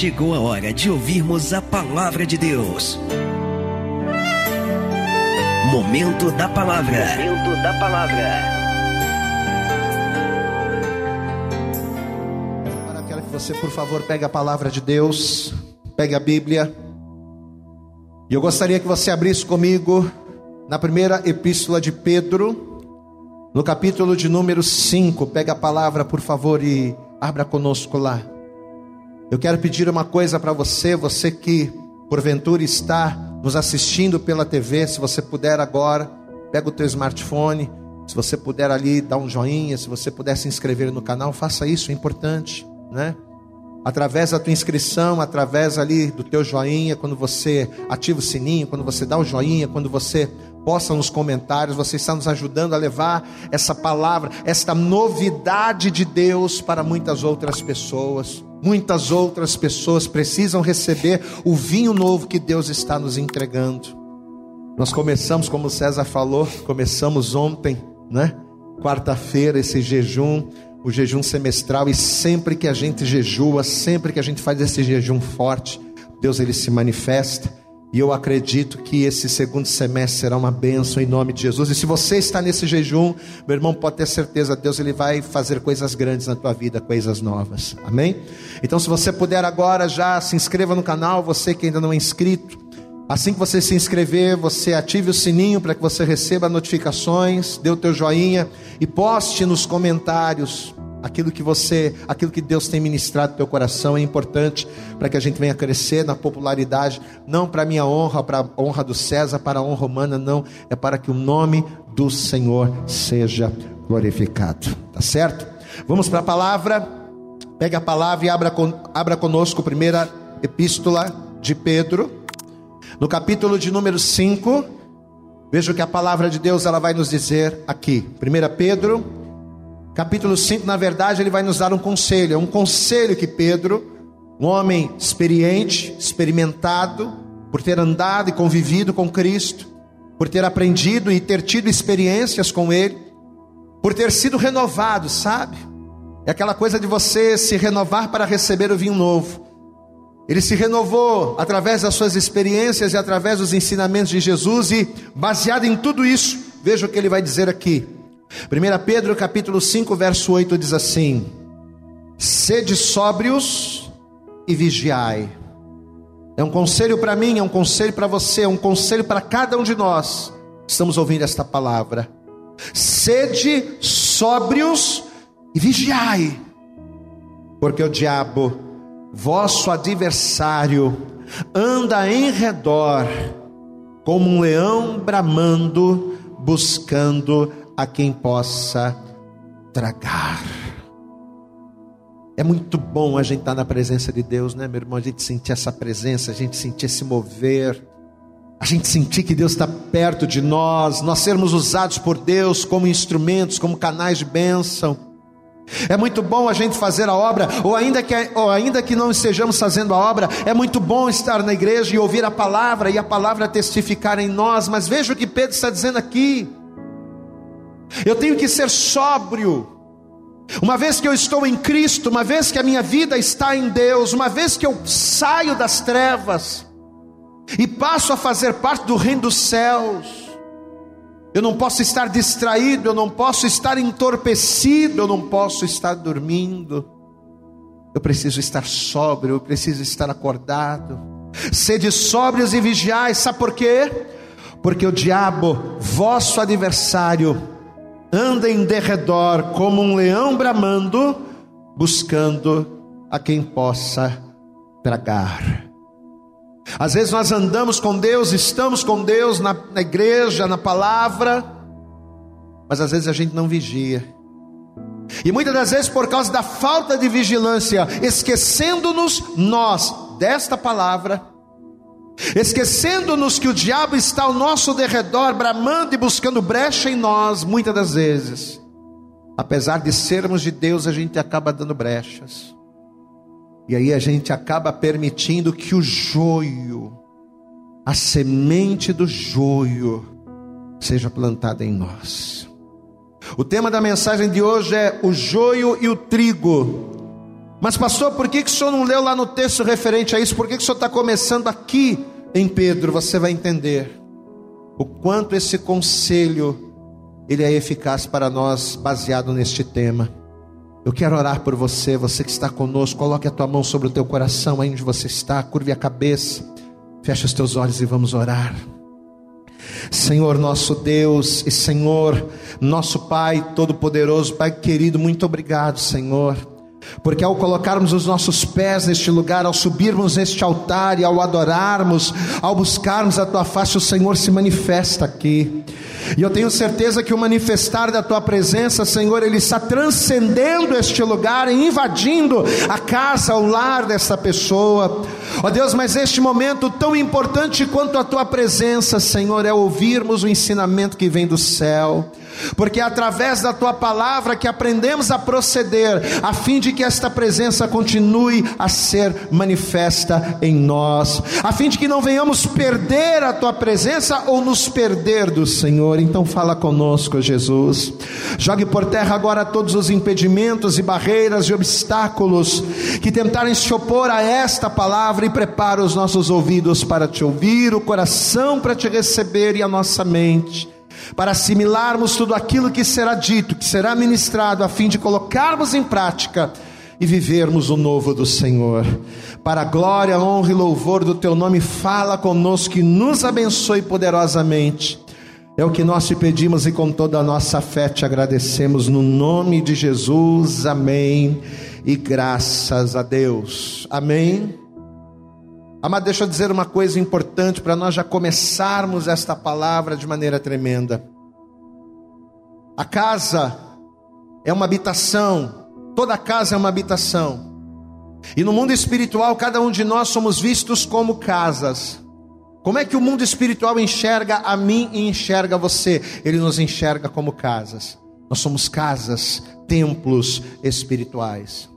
chegou a hora de ouvirmos a palavra de Deus. Momento da palavra. Momento da palavra. Agora quero que você, por favor, pegue a palavra de Deus, pegue a Bíblia. E eu gostaria que você abrisse comigo na primeira epístola de Pedro, no capítulo de número 5. Pega a palavra, por favor, e abra conosco lá. Eu quero pedir uma coisa para você, você que porventura está nos assistindo pela TV, se você puder agora, pega o teu smartphone, se você puder ali dar um joinha, se você puder se inscrever no canal, faça isso, é importante, né? Através da tua inscrição, através ali do teu joinha, quando você ativa o sininho, quando você dá o joinha, quando você posta nos comentários, você está nos ajudando a levar essa palavra, esta novidade de Deus para muitas outras pessoas. Muitas outras pessoas precisam receber o vinho novo que Deus está nos entregando. Nós começamos, como César falou, começamos ontem, né? Quarta-feira, esse jejum, o jejum semestral, e sempre que a gente jejua, sempre que a gente faz esse jejum forte, Deus ele se manifesta. E eu acredito que esse segundo semestre será uma bênção em nome de Jesus. E se você está nesse jejum, meu irmão, pode ter certeza, Deus ele vai fazer coisas grandes na tua vida, coisas novas. Amém? Então, se você puder agora já se inscreva no canal, você que ainda não é inscrito. Assim que você se inscrever, você ative o sininho para que você receba notificações, dê o teu joinha e poste nos comentários Aquilo que você, aquilo que Deus tem ministrado no teu coração é importante para que a gente venha crescer na popularidade, não para minha honra, para a honra do César, para a honra humana, não, é para que o nome do Senhor seja glorificado. Tá certo? Vamos para a palavra. Pega a palavra e abra, abra conosco a primeira epístola de Pedro, no capítulo de número 5. Veja o que a palavra de Deus ela vai nos dizer aqui. 1 Pedro Capítulo 5, na verdade, ele vai nos dar um conselho. É um conselho que Pedro, um homem experiente, experimentado, por ter andado e convivido com Cristo, por ter aprendido e ter tido experiências com Ele, por ter sido renovado, sabe? É aquela coisa de você se renovar para receber o vinho novo. Ele se renovou através das suas experiências e através dos ensinamentos de Jesus, e baseado em tudo isso, veja o que ele vai dizer aqui. 1 Pedro capítulo 5, verso 8 diz assim: Sede sóbrios e vigiai. É um conselho para mim, é um conselho para você, é um conselho para cada um de nós. Estamos ouvindo esta palavra. Sede sóbrios e vigiai, porque o diabo, vosso adversário, anda em redor como um leão bramando, buscando a quem possa tragar. É muito bom a gente estar na presença de Deus, né, meu irmão? A gente sentir essa presença, a gente sentir esse mover, a gente sentir que Deus está perto de nós, nós sermos usados por Deus como instrumentos, como canais de bênção. É muito bom a gente fazer a obra, ou ainda, que, ou ainda que não estejamos fazendo a obra, é muito bom estar na igreja e ouvir a palavra e a palavra testificar em nós, mas veja o que Pedro está dizendo aqui. Eu tenho que ser sóbrio. Uma vez que eu estou em Cristo, uma vez que a minha vida está em Deus, uma vez que eu saio das trevas e passo a fazer parte do reino dos céus, eu não posso estar distraído, eu não posso estar entorpecido, eu não posso estar dormindo. Eu preciso estar sóbrio, eu preciso estar acordado. Sede sóbrios e vigiais, sabe por quê? Porque o diabo, vosso adversário, anda em derredor como um leão bramando, buscando a quem possa tragar. Às vezes nós andamos com Deus, estamos com Deus na, na igreja, na palavra, mas às vezes a gente não vigia. E muitas das vezes, por causa da falta de vigilância, esquecendo-nos nós desta palavra, esquecendo-nos que o diabo está ao nosso derredor, bramando e buscando brecha em nós, muitas das vezes. Apesar de sermos de Deus, a gente acaba dando brechas. E aí a gente acaba permitindo que o joio, a semente do joio, seja plantada em nós. O tema da mensagem de hoje é o joio e o trigo. Mas, pastor, por que, que o senhor não leu lá no texto referente a isso? Por que, que o senhor está começando aqui em Pedro? Você vai entender o quanto esse conselho ele é eficaz para nós, baseado neste tema. Eu quero orar por você, você que está conosco. Coloque a tua mão sobre o teu coração, aí onde você está, curve a cabeça, feche os teus olhos e vamos orar. Senhor nosso Deus e Senhor nosso Pai Todo-Poderoso, Pai querido, muito obrigado, Senhor. Porque ao colocarmos os nossos pés neste lugar, ao subirmos neste altar e ao adorarmos, ao buscarmos a tua face, o Senhor se manifesta aqui. E eu tenho certeza que o manifestar da tua presença, Senhor, ele está transcendendo este lugar e invadindo a casa, o lar dessa pessoa. Ó oh Deus, mas este momento tão importante quanto a tua presença, Senhor, é ouvirmos o ensinamento que vem do céu porque é através da tua palavra que aprendemos a proceder, a fim de que esta presença continue a ser manifesta em nós, a fim de que não venhamos perder a tua presença ou nos perder do Senhor. Então, fala conosco, Jesus. Jogue por terra agora todos os impedimentos e barreiras e obstáculos que tentarem se opor a esta palavra e prepara os nossos ouvidos para te ouvir, o coração para te receber e a nossa mente para assimilarmos tudo aquilo que será dito, que será ministrado, a fim de colocarmos em prática e vivermos o novo do Senhor. Para a glória, honra e louvor do teu nome, fala conosco e nos abençoe poderosamente. É o que nós te pedimos e com toda a nossa fé te agradecemos no nome de Jesus. Amém. E graças a Deus. Amém. Amado, deixa eu dizer uma coisa importante para nós já começarmos esta palavra de maneira tremenda. A casa é uma habitação, toda casa é uma habitação. E no mundo espiritual, cada um de nós somos vistos como casas. Como é que o mundo espiritual enxerga a mim e enxerga você? Ele nos enxerga como casas. Nós somos casas, templos espirituais.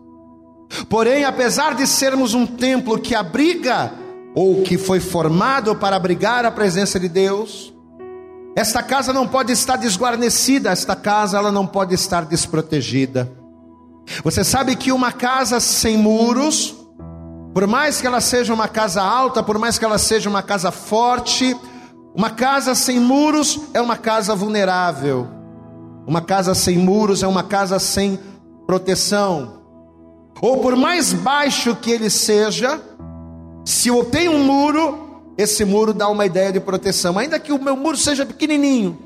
Porém, apesar de sermos um templo que abriga ou que foi formado para abrigar a presença de Deus, esta casa não pode estar desguarnecida, esta casa ela não pode estar desprotegida. Você sabe que uma casa sem muros, por mais que ela seja uma casa alta, por mais que ela seja uma casa forte, uma casa sem muros é uma casa vulnerável. Uma casa sem muros é uma casa sem proteção ou por mais baixo que ele seja, se eu tenho um muro, esse muro dá uma ideia de proteção, ainda que o meu muro seja pequenininho.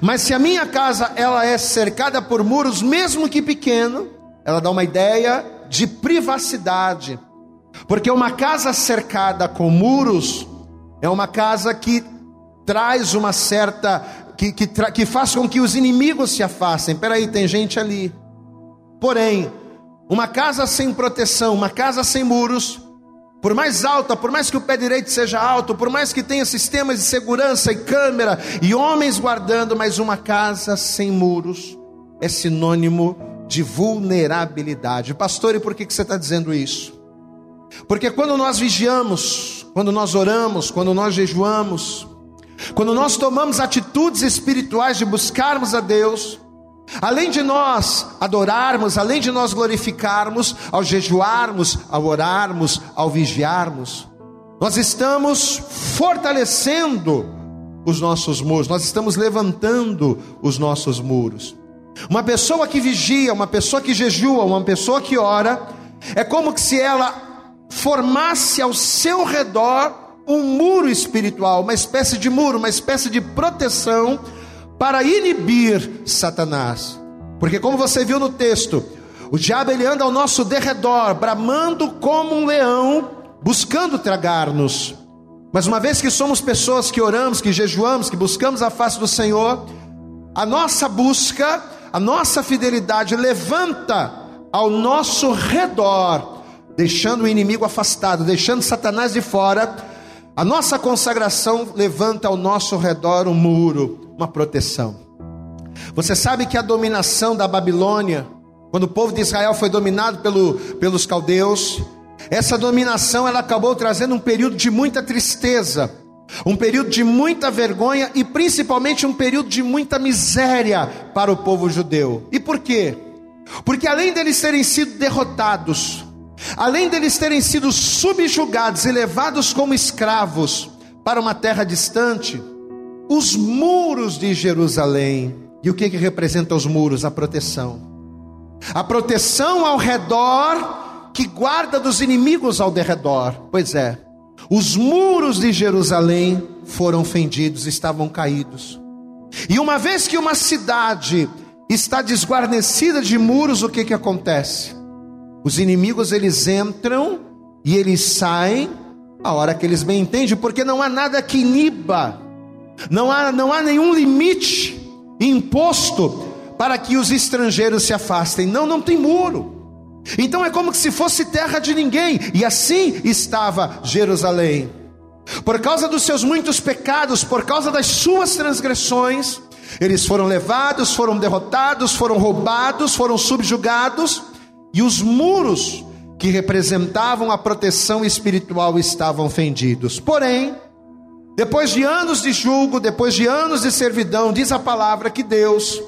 Mas se a minha casa ela é cercada por muros, mesmo que pequeno, ela dá uma ideia de privacidade. Porque uma casa cercada com muros é uma casa que traz uma certa que, que, que faz com que os inimigos se afastem. Peraí, tem gente ali. Porém, uma casa sem proteção, uma casa sem muros, por mais alta, por mais que o pé direito seja alto, por mais que tenha sistemas de segurança e câmera e homens guardando, mas uma casa sem muros é sinônimo de vulnerabilidade. Pastor, e por que você está dizendo isso? Porque quando nós vigiamos, quando nós oramos, quando nós jejuamos, quando nós tomamos atitudes espirituais de buscarmos a Deus, Além de nós adorarmos, além de nós glorificarmos, ao jejuarmos, ao orarmos, ao vigiarmos, nós estamos fortalecendo os nossos muros, nós estamos levantando os nossos muros. Uma pessoa que vigia, uma pessoa que jejua, uma pessoa que ora, é como se ela formasse ao seu redor um muro espiritual, uma espécie de muro, uma espécie de proteção para inibir Satanás. Porque como você viu no texto, o diabo ele anda ao nosso derredor, bramando como um leão, buscando tragar-nos. Mas uma vez que somos pessoas que oramos, que jejuamos, que buscamos a face do Senhor, a nossa busca, a nossa fidelidade levanta ao nosso redor, deixando o inimigo afastado, deixando Satanás de fora. A nossa consagração levanta ao nosso redor um muro, uma proteção. Você sabe que a dominação da Babilônia, quando o povo de Israel foi dominado pelo, pelos caldeus, essa dominação ela acabou trazendo um período de muita tristeza, um período de muita vergonha e principalmente um período de muita miséria para o povo judeu. E por quê? Porque além deles terem sido derrotados, além deles terem sido subjugados e levados como escravos para uma terra distante, os muros de Jerusalém, e o que, que representa os muros? A proteção. A proteção ao redor que guarda dos inimigos ao derredor. Pois é, os muros de Jerusalém foram fendidos, estavam caídos. E uma vez que uma cidade está desguarnecida de muros, o que que acontece? Os inimigos eles entram e eles saem a hora que eles bem entendem, porque não há nada que iniba, não há, não há nenhum limite imposto para que os estrangeiros se afastem. Não, não tem muro. Então é como se fosse terra de ninguém, e assim estava Jerusalém. Por causa dos seus muitos pecados, por causa das suas transgressões, eles foram levados, foram derrotados, foram roubados, foram subjugados, e os muros que representavam a proteção espiritual estavam fendidos. Porém, depois de anos de julgo, depois de anos de servidão, diz a palavra que Deus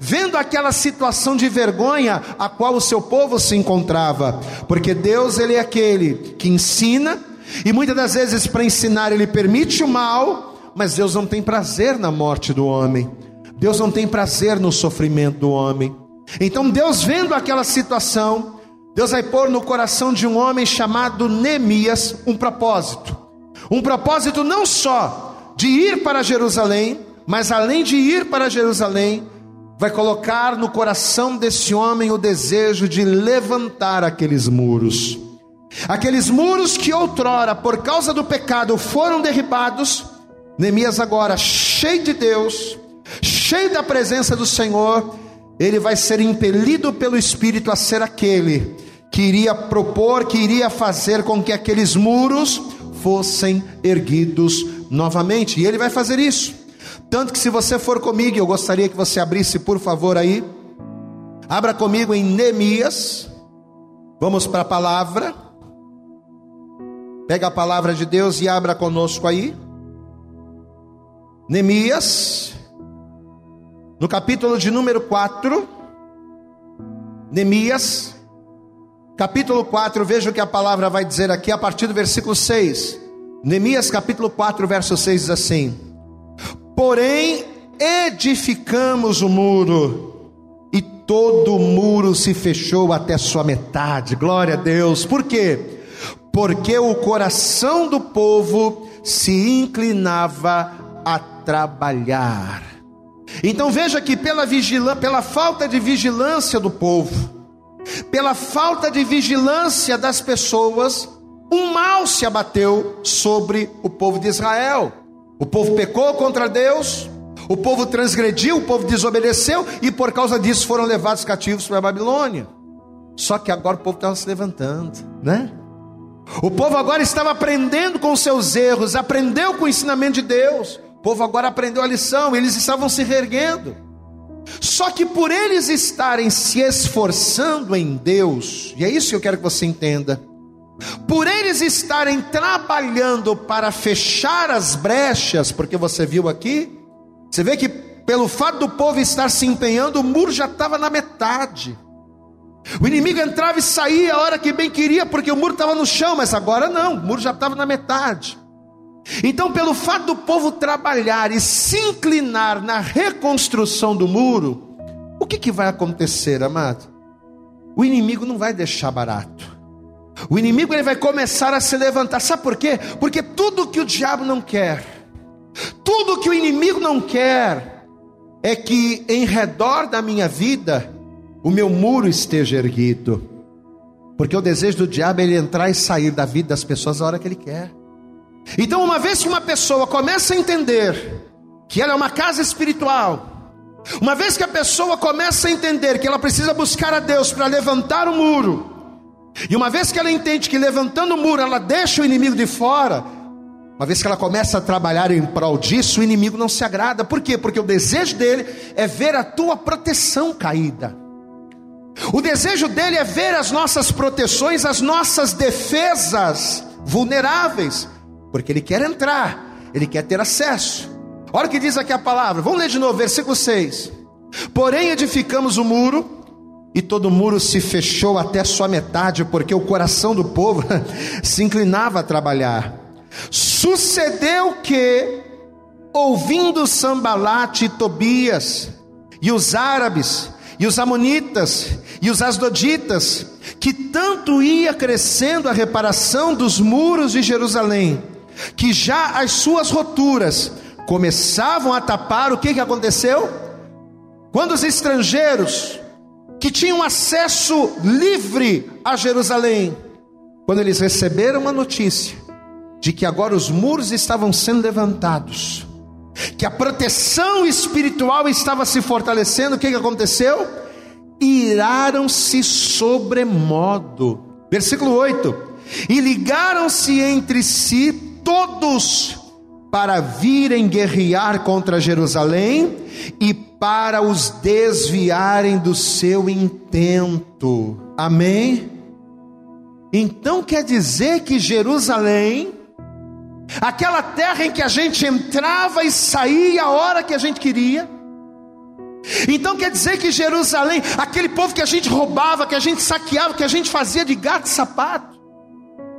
vendo aquela situação de vergonha a qual o seu povo se encontrava, porque Deus ele é aquele que ensina e muitas das vezes para ensinar ele permite o mal, mas Deus não tem prazer na morte do homem. Deus não tem prazer no sofrimento do homem. Então Deus vendo aquela situação, Deus vai pôr no coração de um homem chamado Neemias um propósito. Um propósito não só de ir para Jerusalém, mas além de ir para Jerusalém, vai colocar no coração desse homem o desejo de levantar aqueles muros. Aqueles muros que outrora, por causa do pecado, foram derribados, Neemias agora, cheio de Deus, cheio da presença do Senhor, ele vai ser impelido pelo Espírito a ser aquele que iria propor, que iria fazer com que aqueles muros fossem erguidos novamente, e ele vai fazer isso. Tanto que se você for comigo, eu gostaria que você abrisse, por favor, aí. Abra comigo em Neemias. Vamos para a palavra. Pega a palavra de Deus e abra conosco aí. Neemias, no capítulo de número 4. Neemias, capítulo 4, veja o que a palavra vai dizer aqui a partir do versículo 6. Neemias, capítulo 4, verso 6 diz assim: Porém, edificamos o muro, e todo o muro se fechou até sua metade. Glória a Deus. Por quê? Porque o coração do povo se inclinava a trabalhar. Então veja que pela pela falta de vigilância do povo, pela falta de vigilância das pessoas, um mal se abateu sobre o povo de Israel. O povo pecou contra Deus, o povo transgrediu, o povo desobedeceu e por causa disso foram levados cativos para a Babilônia. Só que agora o povo estava se levantando, né? O povo agora estava aprendendo com seus erros, aprendeu com o ensinamento de Deus. O povo agora aprendeu a lição, eles estavam se reerguendo. Só que por eles estarem se esforçando em Deus, e é isso que eu quero que você entenda por eles estarem trabalhando para fechar as brechas, porque você viu aqui, você vê que pelo fato do povo estar se empenhando, o muro já estava na metade. O inimigo entrava e saía a hora que bem queria, porque o muro estava no chão, mas agora não, o muro já estava na metade. Então, pelo fato do povo trabalhar e se inclinar na reconstrução do muro, o que, que vai acontecer, amado? O inimigo não vai deixar barato. O inimigo ele vai começar a se levantar. Sabe por quê? Porque tudo que o diabo não quer, tudo que o inimigo não quer, é que em redor da minha vida o meu muro esteja erguido. Porque o desejo do diabo é ele entrar e sair da vida das pessoas a hora que ele quer. Então, uma vez que uma pessoa começa a entender que ela é uma casa espiritual, uma vez que a pessoa começa a entender que ela precisa buscar a Deus para levantar o muro, e uma vez que ela entende que levantando o muro ela deixa o inimigo de fora, uma vez que ela começa a trabalhar em prol disso, o inimigo não se agrada. Por quê? Porque o desejo dele é ver a tua proteção caída. O desejo dele é ver as nossas proteções, as nossas defesas vulneráveis, porque ele quer entrar, ele quer ter acesso. Olha o que diz aqui a palavra, vamos ler de novo, versículo 6. Porém, edificamos o muro e todo o muro se fechou até sua metade, porque o coração do povo se inclinava a trabalhar. Sucedeu que, ouvindo Sambalate e Tobias, e os árabes, e os amonitas, e os asdoditas, que tanto ia crescendo a reparação dos muros de Jerusalém, que já as suas roturas começavam a tapar, o que, que aconteceu? Quando os estrangeiros, que tinham acesso livre a Jerusalém, quando eles receberam a notícia de que agora os muros estavam sendo levantados, que a proteção espiritual estava se fortalecendo, o que, que aconteceu? Iraram-se sobremodo. Versículo 8: E ligaram-se entre si todos para virem guerrear contra Jerusalém e para os desviarem do seu intento. Amém? Então quer dizer que Jerusalém, aquela terra em que a gente entrava e saía a hora que a gente queria, então quer dizer que Jerusalém, aquele povo que a gente roubava, que a gente saqueava, que a gente fazia de gato e sapato,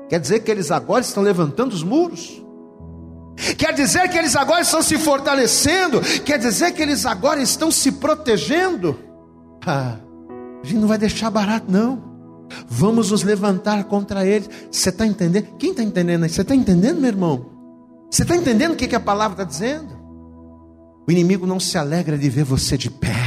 quer dizer que eles agora estão levantando os muros? Quer dizer que eles agora estão se fortalecendo? Quer dizer que eles agora estão se protegendo? Ah, a gente não vai deixar barato, não. Vamos nos levantar contra eles. Você está entendendo? Quem está entendendo aí? Você está entendendo, meu irmão? Você está entendendo o que, que a palavra está dizendo? O inimigo não se alegra de ver você de pé.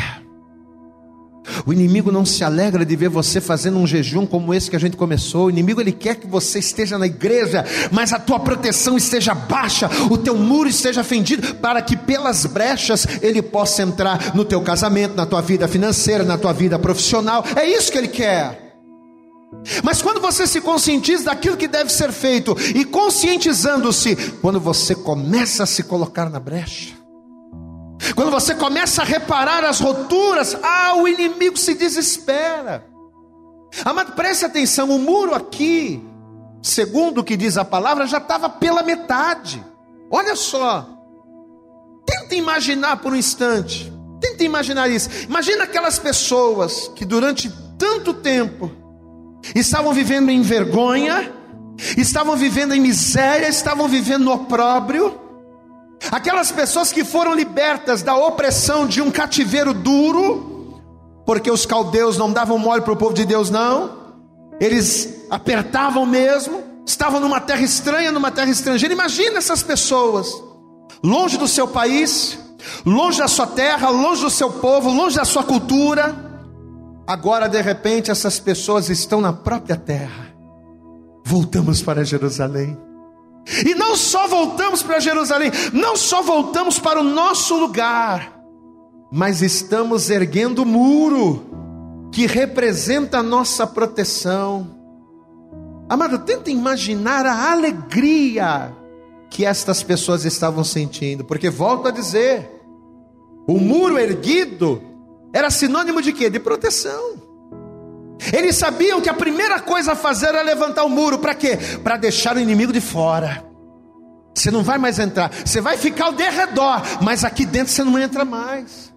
O inimigo não se alegra de ver você fazendo um jejum como esse que a gente começou. O inimigo ele quer que você esteja na igreja, mas a tua proteção esteja baixa, o teu muro esteja fendido, para que pelas brechas ele possa entrar no teu casamento, na tua vida financeira, na tua vida profissional. É isso que ele quer. Mas quando você se conscientiza daquilo que deve ser feito e conscientizando-se, quando você começa a se colocar na brecha, quando você começa a reparar as roturas, ah, o inimigo se desespera. Amado, preste atenção: o muro aqui, segundo o que diz a palavra, já estava pela metade. Olha só, tenta imaginar por um instante, tenta imaginar isso. Imagina aquelas pessoas que durante tanto tempo estavam vivendo em vergonha, estavam vivendo em miséria, estavam vivendo no opróbrio Aquelas pessoas que foram libertas da opressão de um cativeiro duro, porque os caldeus não davam mole para o povo de Deus, não, eles apertavam mesmo, estavam numa terra estranha, numa terra estrangeira. Imagina essas pessoas, longe do seu país, longe da sua terra, longe do seu povo, longe da sua cultura. Agora, de repente, essas pessoas estão na própria terra. Voltamos para Jerusalém. E não só voltamos para Jerusalém, não só voltamos para o nosso lugar, mas estamos erguendo o muro que representa a nossa proteção. Amado, tenta imaginar a alegria que estas pessoas estavam sentindo, porque volto a dizer, o muro erguido era sinônimo de quê? De proteção. Eles sabiam que a primeira coisa a fazer era levantar o muro, para quê? Para deixar o inimigo de fora. Você não vai mais entrar, você vai ficar ao derredor, mas aqui dentro você não entra mais.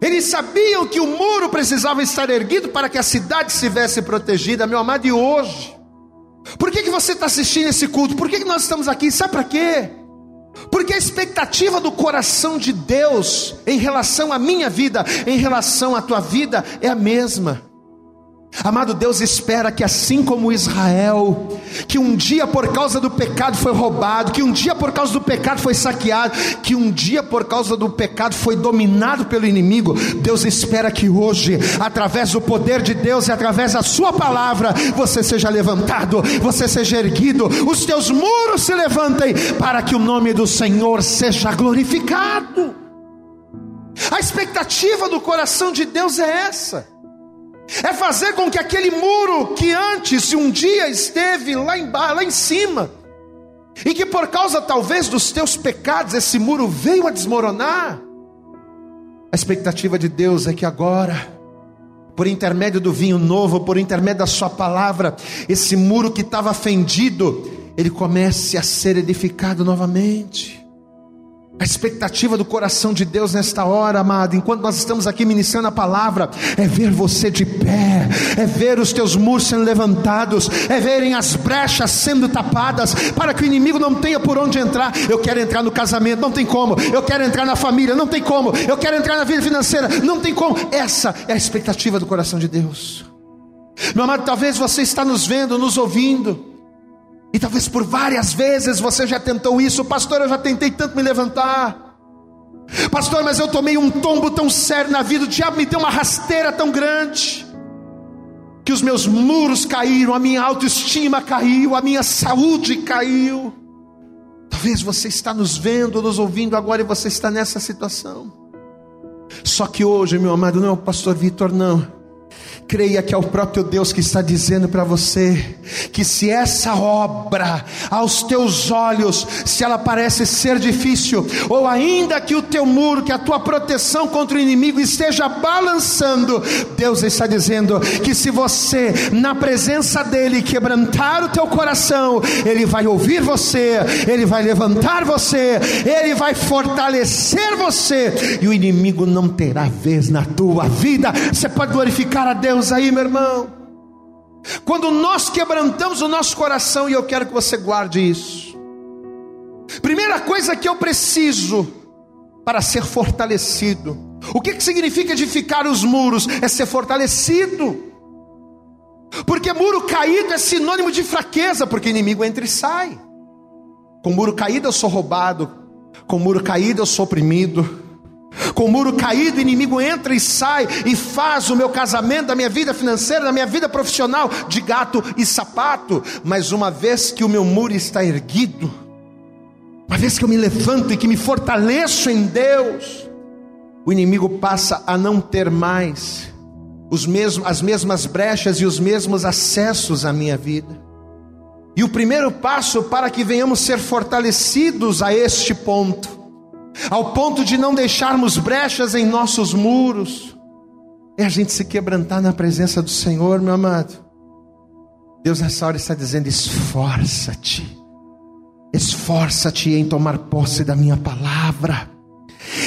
Eles sabiam que o muro precisava estar erguido para que a cidade estivesse protegida, meu amado, e hoje. Por que, que você está assistindo esse culto? Por que, que nós estamos aqui? Sabe para quê? Porque a expectativa do coração de Deus em relação à minha vida, em relação à tua vida, é a mesma. Amado Deus espera que assim como Israel, que um dia por causa do pecado foi roubado, que um dia por causa do pecado foi saqueado, que um dia por causa do pecado foi dominado pelo inimigo, Deus espera que hoje, através do poder de Deus e através da sua palavra, você seja levantado, você seja erguido, os teus muros se levantem para que o nome do Senhor seja glorificado. A expectativa do coração de Deus é essa é fazer com que aquele muro que antes um dia esteve lá, embaixo, lá em cima, e que por causa talvez dos teus pecados esse muro veio a desmoronar. A expectativa de Deus é que agora, por intermédio do vinho novo, por intermédio da Sua palavra, esse muro que estava fendido, ele comece a ser edificado novamente. A expectativa do coração de Deus nesta hora, amado, enquanto nós estamos aqui ministrando a palavra, é ver você de pé, é ver os teus muros sendo levantados, é verem as brechas sendo tapadas, para que o inimigo não tenha por onde entrar. Eu quero entrar no casamento, não tem como. Eu quero entrar na família, não tem como. Eu quero entrar na vida financeira, não tem como. Essa é a expectativa do coração de Deus. Meu amado, talvez você está nos vendo, nos ouvindo, e talvez por várias vezes você já tentou isso, pastor. Eu já tentei tanto me levantar, pastor, mas eu tomei um tombo tão sério na vida. O diabo me deu uma rasteira tão grande, que os meus muros caíram, a minha autoestima caiu, a minha saúde caiu. Talvez você está nos vendo, nos ouvindo agora e você está nessa situação. Só que hoje, meu amado, não é o pastor Vitor, não creia que é o próprio Deus que está dizendo para você que se essa obra aos teus olhos, se ela parece ser difícil, ou ainda que o teu muro, que a tua proteção contra o inimigo esteja balançando, Deus está dizendo que se você na presença dele quebrantar o teu coração, ele vai ouvir você, ele vai levantar você, ele vai fortalecer você e o inimigo não terá vez na tua vida. Você pode glorificar a Deus Deus aí, meu irmão. Quando nós quebrantamos o nosso coração, e eu quero que você guarde isso. Primeira coisa que eu preciso para ser fortalecido. O que, que significa edificar os muros? É ser fortalecido. Porque muro caído é sinônimo de fraqueza, porque inimigo entra e sai. Com muro caído eu sou roubado, com muro caído eu sou oprimido. Com o muro caído, o inimigo entra e sai e faz o meu casamento, a minha vida financeira, a minha vida profissional de gato e sapato. Mas uma vez que o meu muro está erguido, uma vez que eu me levanto e que me fortaleço em Deus, o inimigo passa a não ter mais os mesmos, as mesmas brechas e os mesmos acessos à minha vida. E o primeiro passo para que venhamos ser fortalecidos a este ponto ao ponto de não deixarmos brechas em nossos muros, é a gente se quebrantar na presença do Senhor, meu amado. Deus nessa hora está dizendo: esforça-te, esforça-te em tomar posse da minha palavra.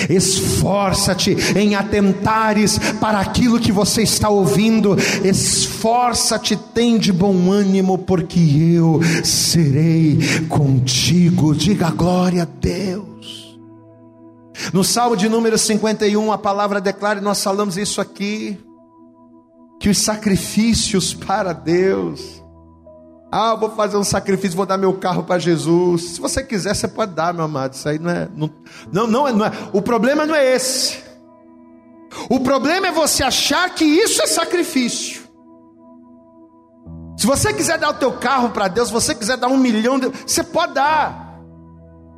Esforça-te em atentares para aquilo que você está ouvindo. Esforça-te, tem de bom ânimo, porque eu serei contigo. Diga glória a Deus. No Salmo de número 51, a palavra declara, e nós falamos isso aqui, que os sacrifícios para Deus. Ah, vou fazer um sacrifício, vou dar meu carro para Jesus. Se você quiser, você pode dar, meu amado. Isso aí não é. Não, não, não, é, não é. O problema não é esse. O problema é você achar que isso é sacrifício. Se você quiser dar o teu carro para Deus, se você quiser dar um milhão, de... você pode dar.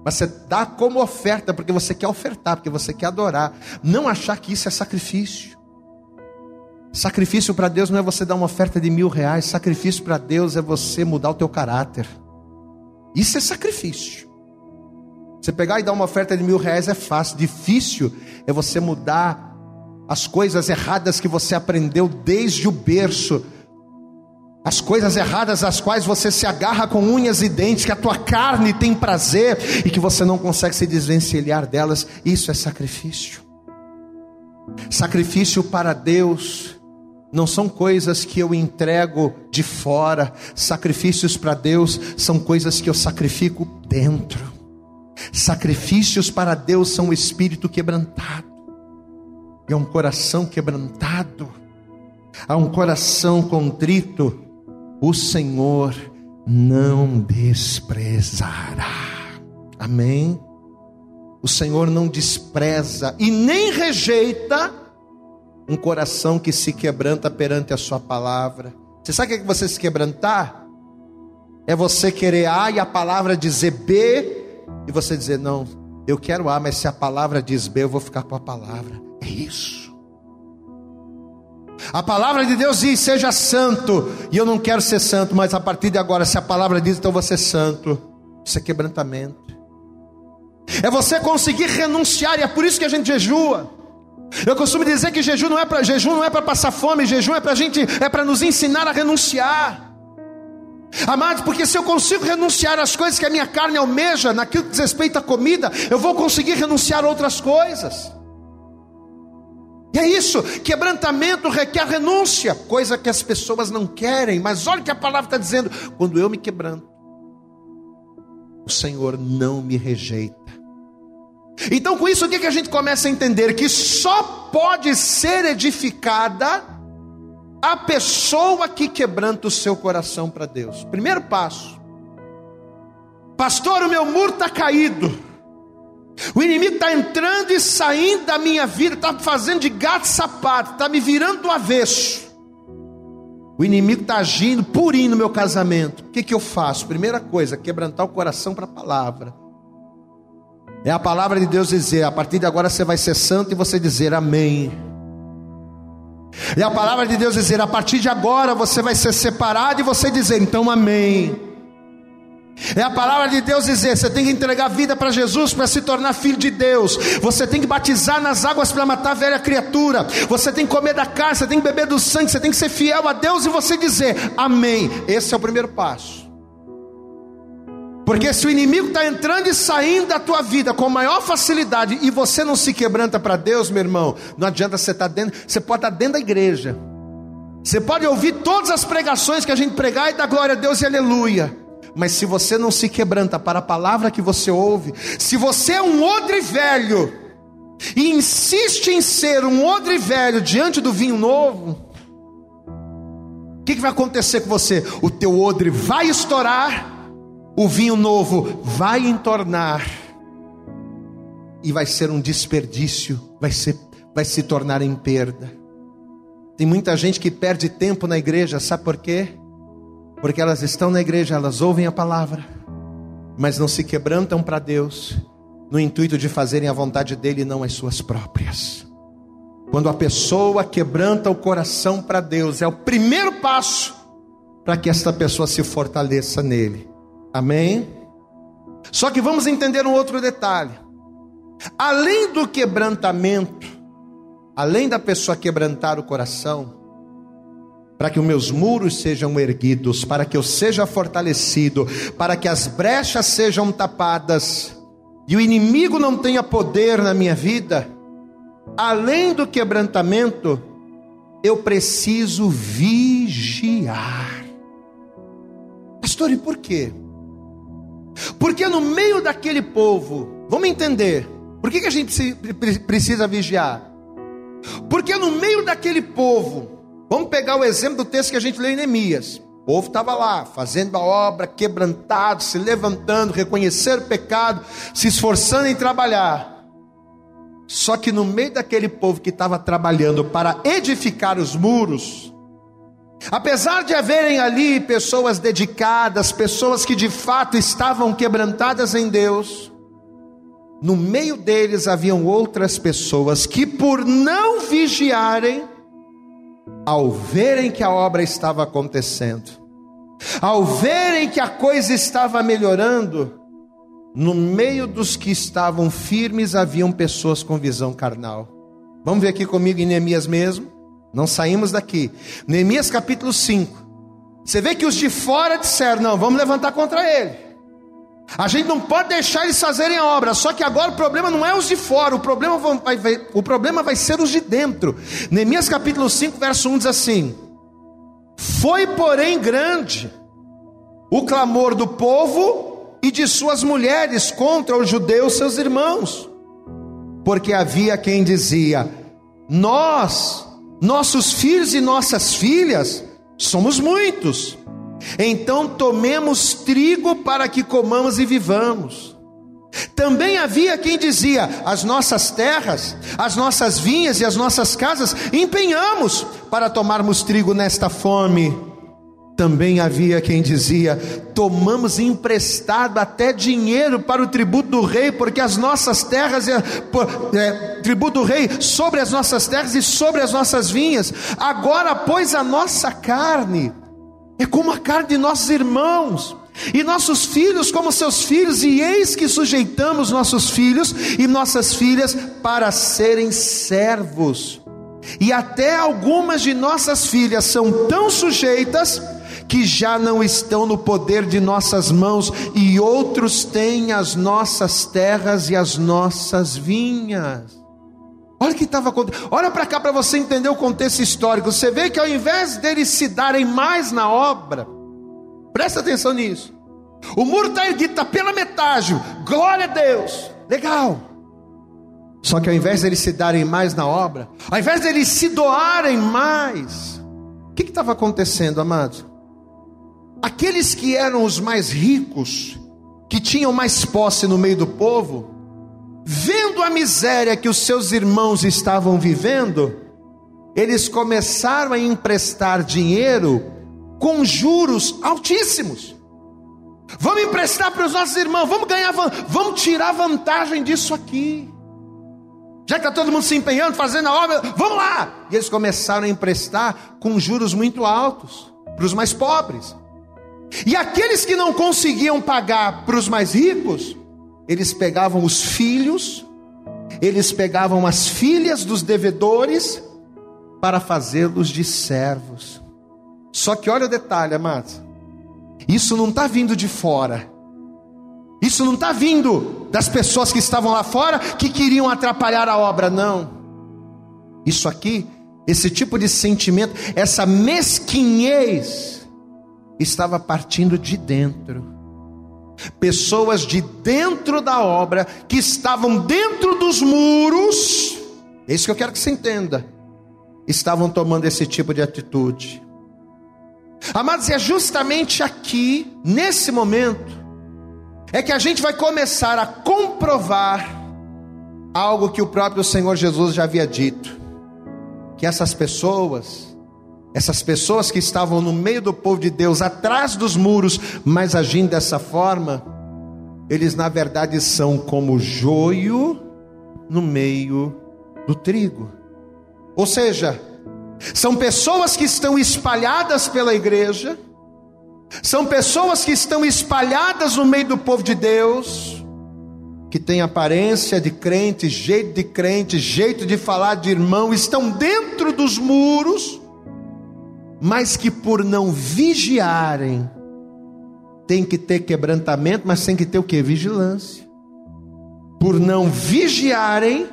Mas você dá como oferta, porque você quer ofertar, porque você quer adorar. Não achar que isso é sacrifício. Sacrifício para Deus não é você dar uma oferta de mil reais. Sacrifício para Deus é você mudar o teu caráter. Isso é sacrifício. Você pegar e dar uma oferta de mil reais é fácil. Difícil é você mudar as coisas erradas que você aprendeu desde o berço as coisas erradas às quais você se agarra com unhas e dentes, que a tua carne tem prazer e que você não consegue se desvencilhar delas, isso é sacrifício. Sacrifício para Deus não são coisas que eu entrego de fora, sacrifícios para Deus são coisas que eu sacrifico dentro. Sacrifícios para Deus são o espírito quebrantado, é um coração quebrantado, há um coração contrito o Senhor não desprezará. Amém? O Senhor não despreza e nem rejeita um coração que se quebranta perante a Sua palavra. Você sabe o que é você se quebrantar? É você querer A e a palavra dizer B, e você dizer: Não, eu quero A, mas se a palavra diz B, eu vou ficar com a palavra. É isso. A palavra de Deus diz: seja santo, e eu não quero ser santo, mas a partir de agora, se a palavra diz, então você santo. Isso é quebrantamento. É você conseguir renunciar, e é por isso que a gente jejua. Eu costumo dizer que jejum não é para jejum não é para passar fome, jejum é para gente é para nos ensinar a renunciar. Amados, porque se eu consigo renunciar às coisas que a minha carne almeja, naquilo que diz respeito à comida, eu vou conseguir renunciar a outras coisas. E é isso, quebrantamento requer renúncia, coisa que as pessoas não querem, mas olha o que a palavra está dizendo: quando eu me quebranto, o Senhor não me rejeita. Então, com isso, o que, que a gente começa a entender? Que só pode ser edificada a pessoa que quebranta o seu coração para Deus. Primeiro passo, pastor, o meu muro está caído. O inimigo está entrando e saindo da minha vida, está fazendo de gato sapato, está me virando do avesso. O inimigo está agindo purinho no meu casamento. O que, que eu faço? Primeira coisa, quebrantar o coração para a palavra. É a palavra de Deus dizer: a partir de agora você vai ser santo e você dizer amém. É a palavra de Deus dizer: a partir de agora você vai ser separado e você dizer então amém. É a palavra de Deus dizer: você tem que entregar vida para Jesus para se tornar filho de Deus. Você tem que batizar nas águas para matar a velha criatura. Você tem que comer da carne, você tem que beber do sangue, você tem que ser fiel a Deus e você dizer amém. Esse é o primeiro passo. Porque se o inimigo está entrando e saindo da tua vida com maior facilidade e você não se quebranta para Deus, meu irmão, não adianta você estar tá dentro, você pode estar tá dentro da igreja. Você pode ouvir todas as pregações que a gente pregar e dar glória a Deus e aleluia. Mas se você não se quebranta para a palavra que você ouve, se você é um odre velho e insiste em ser um odre velho diante do vinho novo, o que, que vai acontecer com você? O teu odre vai estourar, o vinho novo vai entornar e vai ser um desperdício, vai, ser, vai se tornar em perda. Tem muita gente que perde tempo na igreja, sabe por quê? Porque elas estão na igreja, elas ouvem a palavra, mas não se quebrantam para Deus, no intuito de fazerem a vontade dele e não as suas próprias. Quando a pessoa quebranta o coração para Deus, é o primeiro passo para que esta pessoa se fortaleça nele. Amém? Só que vamos entender um outro detalhe. Além do quebrantamento, além da pessoa quebrantar o coração, para que os meus muros sejam erguidos, para que eu seja fortalecido, para que as brechas sejam tapadas e o inimigo não tenha poder na minha vida, além do quebrantamento, eu preciso vigiar. Pastor, e por quê? Porque no meio daquele povo, vamos entender, por que, a gente precisa vigiar? Porque no meio daquele povo, Vamos pegar o exemplo do texto que a gente leu em Neemias. O povo estava lá, fazendo a obra, quebrantado, se levantando, reconhecer o pecado, se esforçando em trabalhar. Só que no meio daquele povo que estava trabalhando para edificar os muros, apesar de haverem ali pessoas dedicadas, pessoas que de fato estavam quebrantadas em Deus, no meio deles haviam outras pessoas que, por não vigiarem, ao verem que a obra estava acontecendo, ao verem que a coisa estava melhorando, no meio dos que estavam firmes haviam pessoas com visão carnal. Vamos ver aqui comigo em Neemias mesmo? Não saímos daqui. Neemias capítulo 5. Você vê que os de fora disseram: não, vamos levantar contra ele. A gente não pode deixar eles fazerem a obra, só que agora o problema não é os de fora, o problema vai, vai, o problema vai ser os de dentro. Neemias capítulo 5, verso 1 diz assim: Foi, porém, grande o clamor do povo e de suas mulheres contra os judeus, seus irmãos, porque havia quem dizia: Nós, nossos filhos e nossas filhas, somos muitos então tomemos trigo para que comamos e vivamos. Também havia quem dizia: as nossas terras, as nossas vinhas e as nossas casas empenhamos para tomarmos trigo nesta fome. Também havia quem dizia: tomamos emprestado até dinheiro para o tributo do rei, porque as nossas terras, é, é, tributo do rei sobre as nossas terras e sobre as nossas vinhas. Agora, pois, a nossa carne é como a carne de nossos irmãos, e nossos filhos como seus filhos, e eis que sujeitamos nossos filhos e nossas filhas para serem servos. E até algumas de nossas filhas são tão sujeitas que já não estão no poder de nossas mãos, e outros têm as nossas terras e as nossas vinhas. Olha o que estava acontecendo. Olha para cá para você entender o contexto histórico. Você vê que ao invés deles se darem mais na obra, presta atenção nisso. O muro está erguido, está pela metade. Glória a Deus. Legal. Só que ao invés deles se darem mais na obra, ao invés deles se doarem mais, o que estava acontecendo, amados? Aqueles que eram os mais ricos, que tinham mais posse no meio do povo, vendo a miséria que os seus irmãos estavam vivendo, eles começaram a emprestar dinheiro com juros altíssimos. Vamos emprestar para os nossos irmãos, vamos ganhar, vamos tirar vantagem disso aqui. Já que está todo mundo se empenhando, fazendo a obra, vamos lá! E eles começaram a emprestar com juros muito altos para os mais pobres. E aqueles que não conseguiam pagar para os mais ricos, eles pegavam os filhos, eles pegavam as filhas dos devedores para fazê-los de servos. Só que olha o detalhe, amados. Isso não está vindo de fora. Isso não está vindo das pessoas que estavam lá fora que queriam atrapalhar a obra, não. Isso aqui, esse tipo de sentimento, essa mesquinhez, estava partindo de dentro pessoas de dentro da obra, que estavam dentro dos muros, é isso que eu quero que você entenda, estavam tomando esse tipo de atitude. Amados, é justamente aqui, nesse momento, é que a gente vai começar a comprovar algo que o próprio Senhor Jesus já havia dito: que essas pessoas essas pessoas que estavam no meio do povo de Deus, atrás dos muros, mas agindo dessa forma, eles na verdade são como joio no meio do trigo. Ou seja, são pessoas que estão espalhadas pela igreja, são pessoas que estão espalhadas no meio do povo de Deus, que têm aparência de crente, jeito de crente, jeito de falar de irmão, estão dentro dos muros, mas que por não vigiarem, tem que ter quebrantamento, mas tem que ter o que? Vigilância. Por não vigiarem,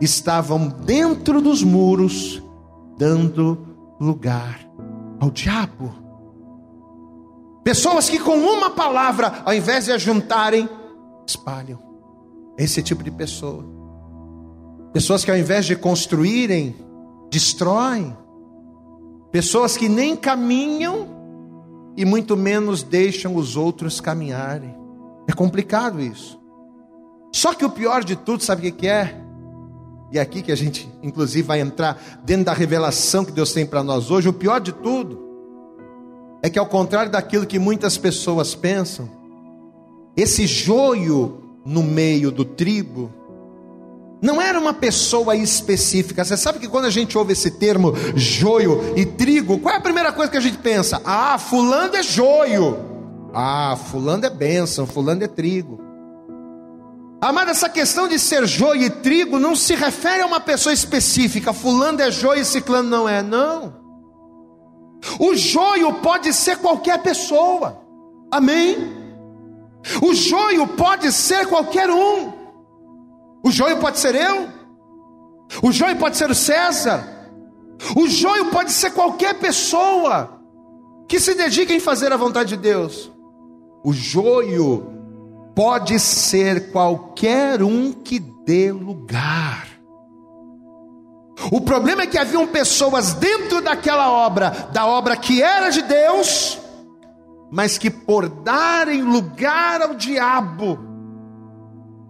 estavam dentro dos muros, dando lugar ao diabo. Pessoas que com uma palavra, ao invés de ajuntarem, espalham. Esse tipo de pessoa. Pessoas que ao invés de construírem, destroem. Pessoas que nem caminham e muito menos deixam os outros caminharem. É complicado isso. Só que o pior de tudo, sabe o que é? E é aqui que a gente, inclusive, vai entrar dentro da revelação que Deus tem para nós hoje. O pior de tudo é que, ao contrário daquilo que muitas pessoas pensam, esse joio no meio do trigo não era uma pessoa específica. Você sabe que quando a gente ouve esse termo joio e trigo, qual é a primeira coisa que a gente pensa? Ah, fulano é joio. Ah, fulano é bênção, fulano é trigo. Amada, essa questão de ser joio e trigo não se refere a uma pessoa específica. Fulano é joio e ciclano não é, não. O joio pode ser qualquer pessoa. Amém? O joio pode ser qualquer um. O joio pode ser eu, o joio pode ser o César, o joio pode ser qualquer pessoa que se dedique em fazer a vontade de Deus. O joio pode ser qualquer um que dê lugar. O problema é que haviam pessoas dentro daquela obra, da obra que era de Deus, mas que por darem lugar ao diabo,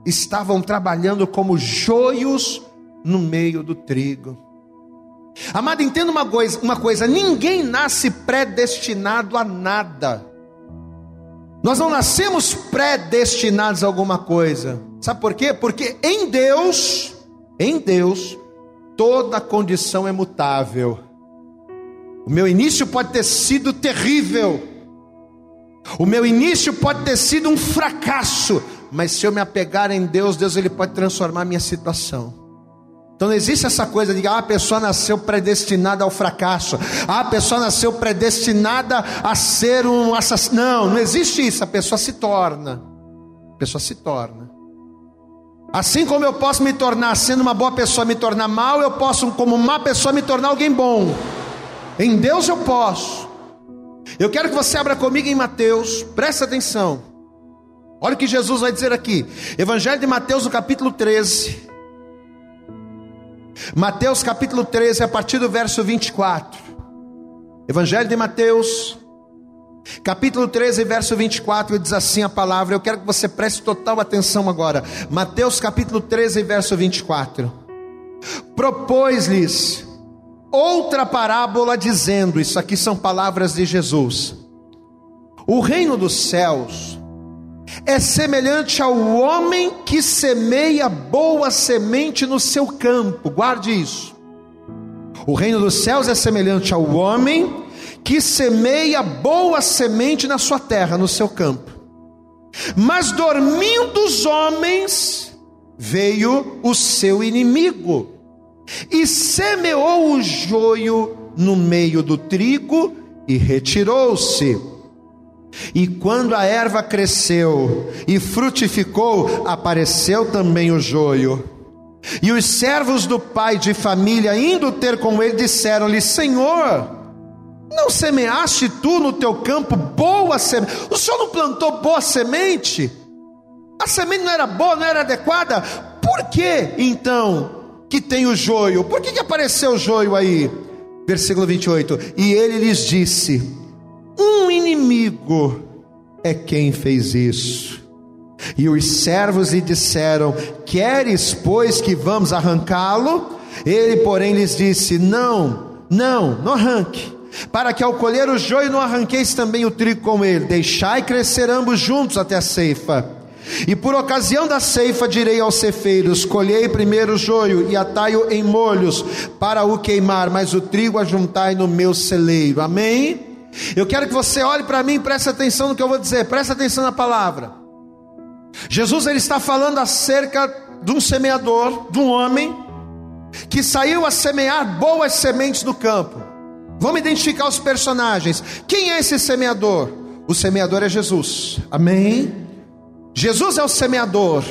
estavam trabalhando como joios no meio do trigo. Amado, entenda uma coisa, uma coisa: ninguém nasce predestinado a nada. Nós não nascemos predestinados a alguma coisa. Sabe por quê? Porque em Deus, em Deus, toda condição é mutável. O meu início pode ter sido terrível. O meu início pode ter sido um fracasso, mas se eu me apegar em Deus, Deus ele pode transformar minha situação. Então não existe essa coisa de ah, a pessoa nasceu predestinada ao fracasso, ah, a pessoa nasceu predestinada a ser um assassino. Não, não existe isso. A pessoa se torna. A pessoa se torna. Assim como eu posso me tornar, sendo uma boa pessoa, me tornar mal, eu posso, como uma pessoa, me tornar alguém bom. Em Deus eu posso. Eu quero que você abra comigo em Mateus, presta atenção. Olha o que Jesus vai dizer aqui. Evangelho de Mateus, no capítulo 13. Mateus capítulo 13, a partir do verso 24. Evangelho de Mateus, capítulo 13, verso 24, diz assim a palavra. Eu quero que você preste total atenção agora. Mateus capítulo 13, verso 24. Propôs-lhes outra parábola dizendo: Isso aqui são palavras de Jesus. O reino dos céus é semelhante ao homem que semeia boa semente no seu campo. Guarde isso. O reino dos céus é semelhante ao homem que semeia boa semente na sua terra, no seu campo. Mas dormindo os homens, veio o seu inimigo e semeou o joio no meio do trigo e retirou-se. E quando a erva cresceu e frutificou, apareceu também o joio. E os servos do pai de família, indo ter com ele, disseram-lhe: Senhor, não semeaste tu no teu campo boa semente? O senhor não plantou boa semente? A semente não era boa, não era adequada? Por que então que tem o joio? Por que, que apareceu o joio aí? Versículo 28. E ele lhes disse: um inimigo é quem fez isso. E os servos lhe disseram: Queres, pois, que vamos arrancá-lo? Ele, porém, lhes disse: Não, não, não arranque. Para que ao colher o joio não arranqueis também o trigo com ele, deixai crescer ambos juntos até a ceifa. E por ocasião da ceifa direi aos cefeiros: colhei primeiro o joio e atai-o em molhos para o queimar, mas o trigo ajuntai no meu celeiro. Amém? Eu quero que você olhe para mim e preste atenção no que eu vou dizer, preste atenção na palavra. Jesus ele está falando acerca de um semeador, de um homem que saiu a semear boas sementes no campo. Vamos identificar os personagens. Quem é esse semeador? O semeador é Jesus. Amém. Jesus é o semeador.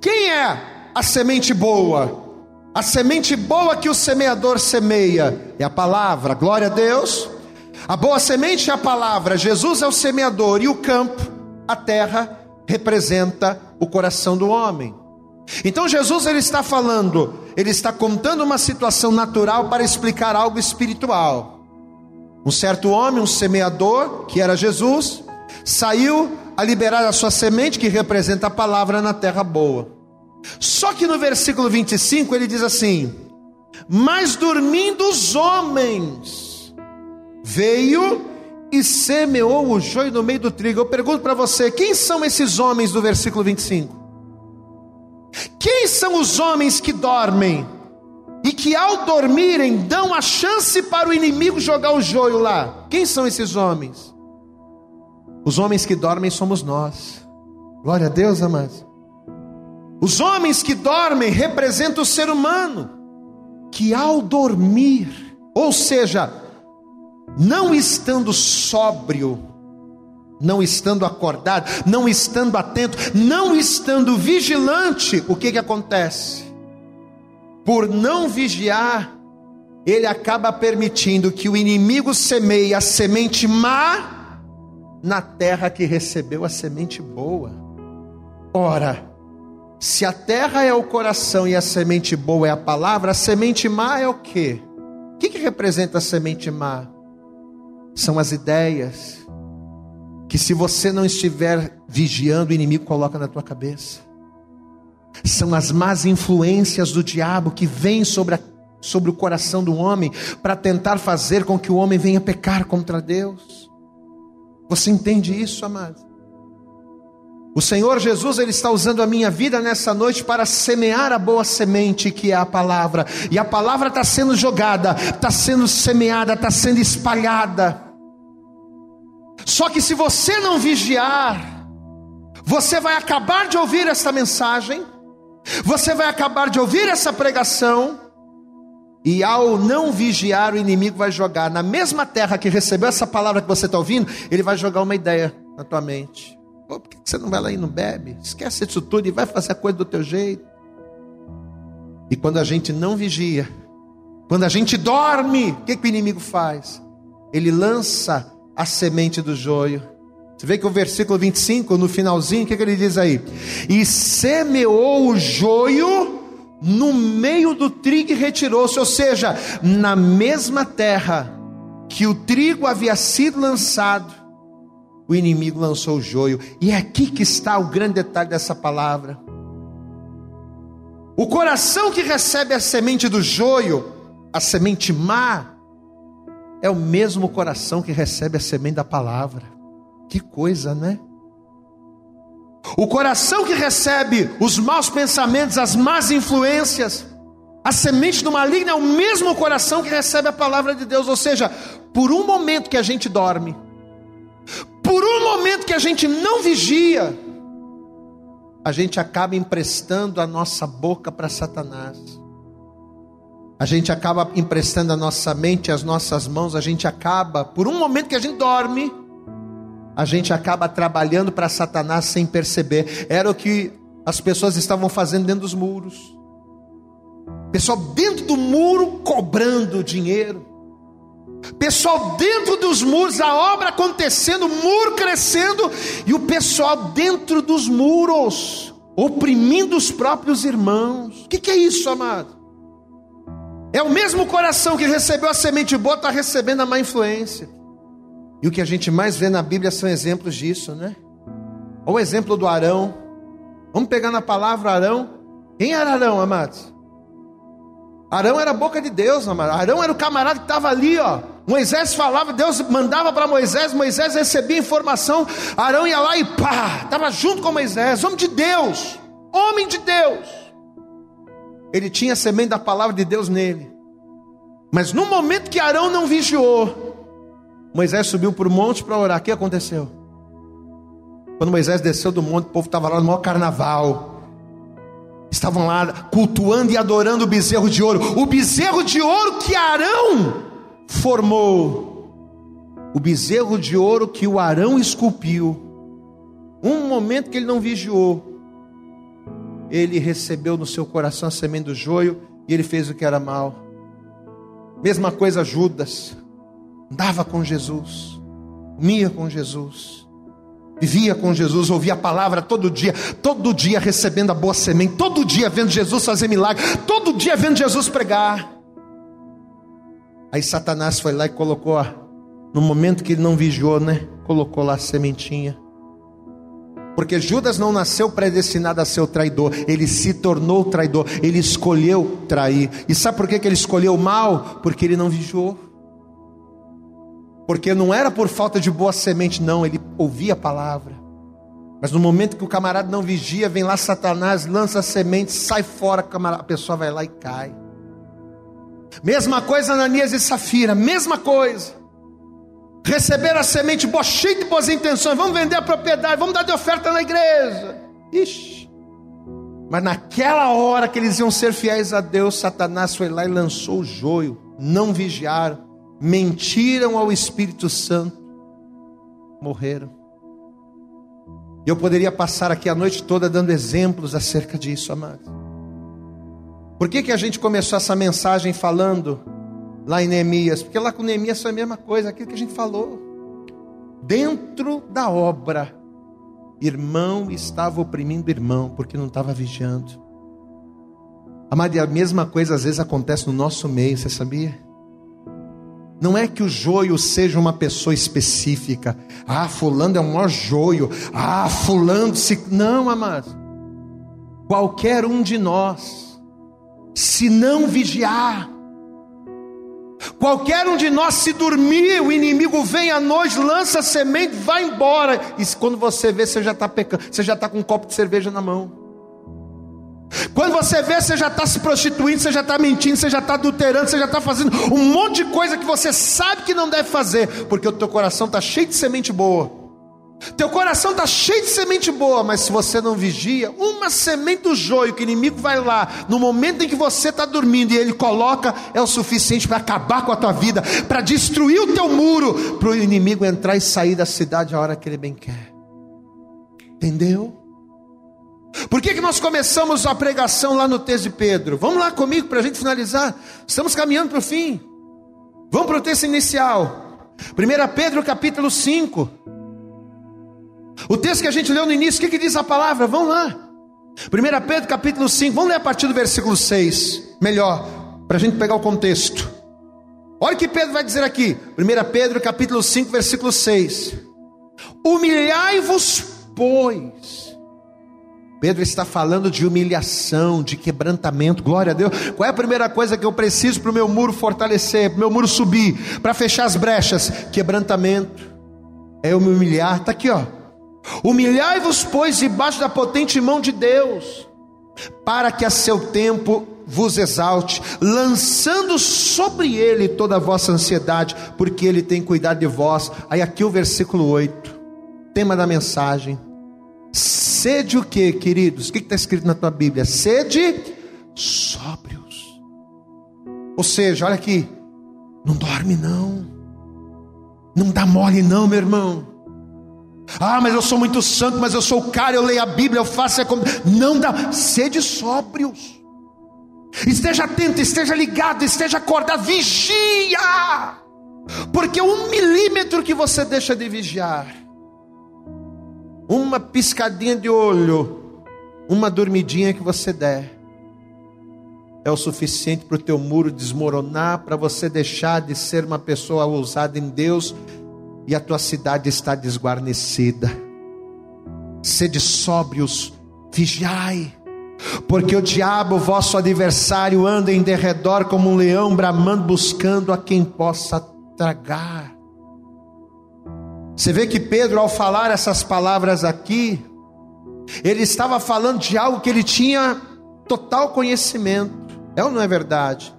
Quem é a semente boa? A semente boa que o semeador semeia é a palavra. Glória a Deus. A boa semente é a palavra, Jesus é o semeador, e o campo, a terra, representa o coração do homem. Então Jesus ele está falando, ele está contando uma situação natural para explicar algo espiritual. Um certo homem, um semeador, que era Jesus, saiu a liberar a sua semente, que representa a palavra na terra boa. Só que no versículo 25 ele diz assim: Mas dormindo os homens, veio e semeou o joio no meio do trigo. Eu pergunto para você: quem são esses homens do versículo 25? Quem são os homens que dormem e que ao dormirem dão a chance para o inimigo jogar o joio lá? Quem são esses homens? Os homens que dormem somos nós. Glória a Deus, amados. Os homens que dormem representam o ser humano que ao dormir, ou seja, não estando sóbrio, não estando acordado, não estando atento, não estando vigilante, o que que acontece? Por não vigiar, ele acaba permitindo que o inimigo semeie a semente má na terra que recebeu a semente boa. Ora, se a terra é o coração e a semente boa é a palavra, a semente má é o que? O que, que representa a semente má? São as ideias que, se você não estiver vigiando, o inimigo coloca na tua cabeça. São as más influências do diabo que vêm sobre, sobre o coração do homem para tentar fazer com que o homem venha pecar contra Deus. Você entende isso, amado? O Senhor Jesus ele está usando a minha vida nessa noite para semear a boa semente que é a palavra. E a palavra está sendo jogada, está sendo semeada, está sendo espalhada. Só que se você não vigiar, você vai acabar de ouvir esta mensagem, Você vai acabar de ouvir essa pregação e ao não vigiar, o inimigo vai jogar na mesma terra que recebeu essa palavra que você está ouvindo, ele vai jogar uma ideia na tua mente. Pô, por que você não vai lá e não bebe? Esquece isso tudo e vai fazer a coisa do teu jeito. E quando a gente não vigia, quando a gente dorme, o que, que o inimigo faz? Ele lança a semente do joio. Você vê que o versículo 25, no finalzinho, o que, que ele diz aí? E semeou o joio no meio do trigo e retirou-se, ou seja, na mesma terra que o trigo havia sido lançado, o inimigo lançou o joio, e é aqui que está o grande detalhe dessa palavra. O coração que recebe a semente do joio, a semente má, é o mesmo coração que recebe a semente da palavra. Que coisa, né? O coração que recebe os maus pensamentos, as más influências, a semente do maligno é o mesmo coração que recebe a palavra de Deus. Ou seja, por um momento que a gente dorme, por um momento que a gente não vigia, a gente acaba emprestando a nossa boca para Satanás. A gente acaba emprestando a nossa mente, as nossas mãos, a gente acaba, por um momento que a gente dorme, a gente acaba trabalhando para Satanás sem perceber. Era o que as pessoas estavam fazendo dentro dos muros. Pessoal dentro do muro cobrando dinheiro. Pessoal dentro dos muros, a obra acontecendo, o muro crescendo, e o pessoal dentro dos muros, oprimindo os próprios irmãos. O que, que é isso, amado? É o mesmo coração que recebeu a semente boa, está recebendo a má influência. E o que a gente mais vê na Bíblia são exemplos disso, né? Olha o exemplo do Arão. Vamos pegar na palavra Arão. Quem era Arão, amados? Arão era a boca de Deus, amados. Arão era o camarada que estava ali, ó. Moisés falava, Deus mandava para Moisés, Moisés recebia informação, Arão ia lá e pá, estava junto com Moisés, homem de Deus, homem de Deus. Ele tinha a semente da palavra de Deus nele. Mas no momento que Arão não vigiou, Moisés subiu para o monte para orar. O que aconteceu? Quando Moisés desceu do monte, o povo estava lá no maior carnaval. Estavam lá cultuando e adorando o bezerro de ouro. O bezerro de ouro que Arão formou. O bezerro de ouro que o Arão esculpiu. Um momento que ele não vigiou. Ele recebeu no seu coração a semente do joio e ele fez o que era mal. Mesma coisa Judas andava com Jesus, comia com Jesus, vivia com Jesus, ouvia a palavra todo dia, todo dia recebendo a boa semente, todo dia vendo Jesus fazer milagre, todo dia vendo Jesus pregar. Aí Satanás foi lá e colocou, no momento que ele não vigiou, né? Colocou lá a sementinha. Porque Judas não nasceu predestinado a ser o traidor, ele se tornou traidor, ele escolheu trair. E sabe por que, que ele escolheu o mal? Porque ele não vigiou. Porque não era por falta de boa semente, não, ele ouvia a palavra. Mas no momento que o camarada não vigia, vem lá Satanás, lança a semente, sai fora, a pessoa vai lá e cai. Mesma coisa Ananias e Safira, mesma coisa. Receberam a semente boa, de boas intenções, vamos vender a propriedade, vamos dar de oferta na igreja. Ixi. Mas naquela hora que eles iam ser fiéis a Deus, Satanás foi lá e lançou o joio, não vigiaram mentiram ao Espírito Santo, morreram. Eu poderia passar aqui a noite toda dando exemplos acerca disso, amados. Por que, que a gente começou essa mensagem falando lá em Neemias? Porque lá com Neemias foi a mesma coisa, aquilo que a gente falou. Dentro da obra, irmão estava oprimindo irmão, porque não estava vigiando. Amado, a mesma coisa às vezes acontece no nosso meio, você sabia? Não é que o joio seja uma pessoa específica. Ah, fulano é o maior joio. Ah, fulano se. Não, amado. Qualquer um de nós, se não vigiar, qualquer um de nós, se dormir, o inimigo vem à noite, lança semente, vai embora. E quando você vê, você já está pecando, você já está com um copo de cerveja na mão. Quando você vê, você já está se prostituindo, você já está mentindo, você já está adulterando, você já está fazendo um monte de coisa que você sabe que não deve fazer, porque o teu coração está cheio de semente boa. Teu coração está cheio de semente boa, mas se você não vigia, uma semente do joio que o inimigo vai lá, no momento em que você está dormindo e ele coloca, é o suficiente para acabar com a tua vida, para destruir o teu muro, para o inimigo entrar e sair da cidade a hora que ele bem quer. Entendeu? Por que, que nós começamos a pregação lá no texto de Pedro? Vamos lá comigo para a gente finalizar. Estamos caminhando para o fim. Vamos para o texto inicial. 1 Pedro capítulo 5. O texto que a gente leu no início, o que, que diz a palavra? Vamos lá. 1 Pedro capítulo 5, vamos ler a partir do versículo 6. Melhor, para a gente pegar o contexto. Olha o que Pedro vai dizer aqui. 1 Pedro capítulo 5, versículo 6. Humilhai-vos, pois. Pedro está falando de humilhação, de quebrantamento, glória a Deus. Qual é a primeira coisa que eu preciso para o meu muro fortalecer, para o meu muro subir, para fechar as brechas? Quebrantamento. É eu me humilhar, está aqui, ó. Humilhai-vos, pois, debaixo da potente mão de Deus, para que a seu tempo vos exalte, lançando sobre ele toda a vossa ansiedade, porque ele tem cuidado de vós. Aí aqui o versículo 8, tema da mensagem. Sede o que, queridos? O que está escrito na tua Bíblia? Sede sóbrios. Ou seja, olha aqui, não dorme não, não dá mole não, meu irmão. Ah, mas eu sou muito santo, mas eu sou o cara, eu leio a Bíblia, eu faço. É como... Não dá, sede sóbrios. Esteja atento, esteja ligado, esteja acordado, vigia. Porque um milímetro que você deixa de vigiar, uma piscadinha de olho, uma dormidinha que você der, é o suficiente para o teu muro desmoronar, para você deixar de ser uma pessoa ousada em Deus e a tua cidade está desguarnecida. Sede sóbrios, vigiai, porque o diabo, vosso adversário, anda em derredor como um leão bramando, buscando a quem possa tragar. Você vê que Pedro, ao falar essas palavras aqui, ele estava falando de algo que ele tinha total conhecimento, é ou não é verdade?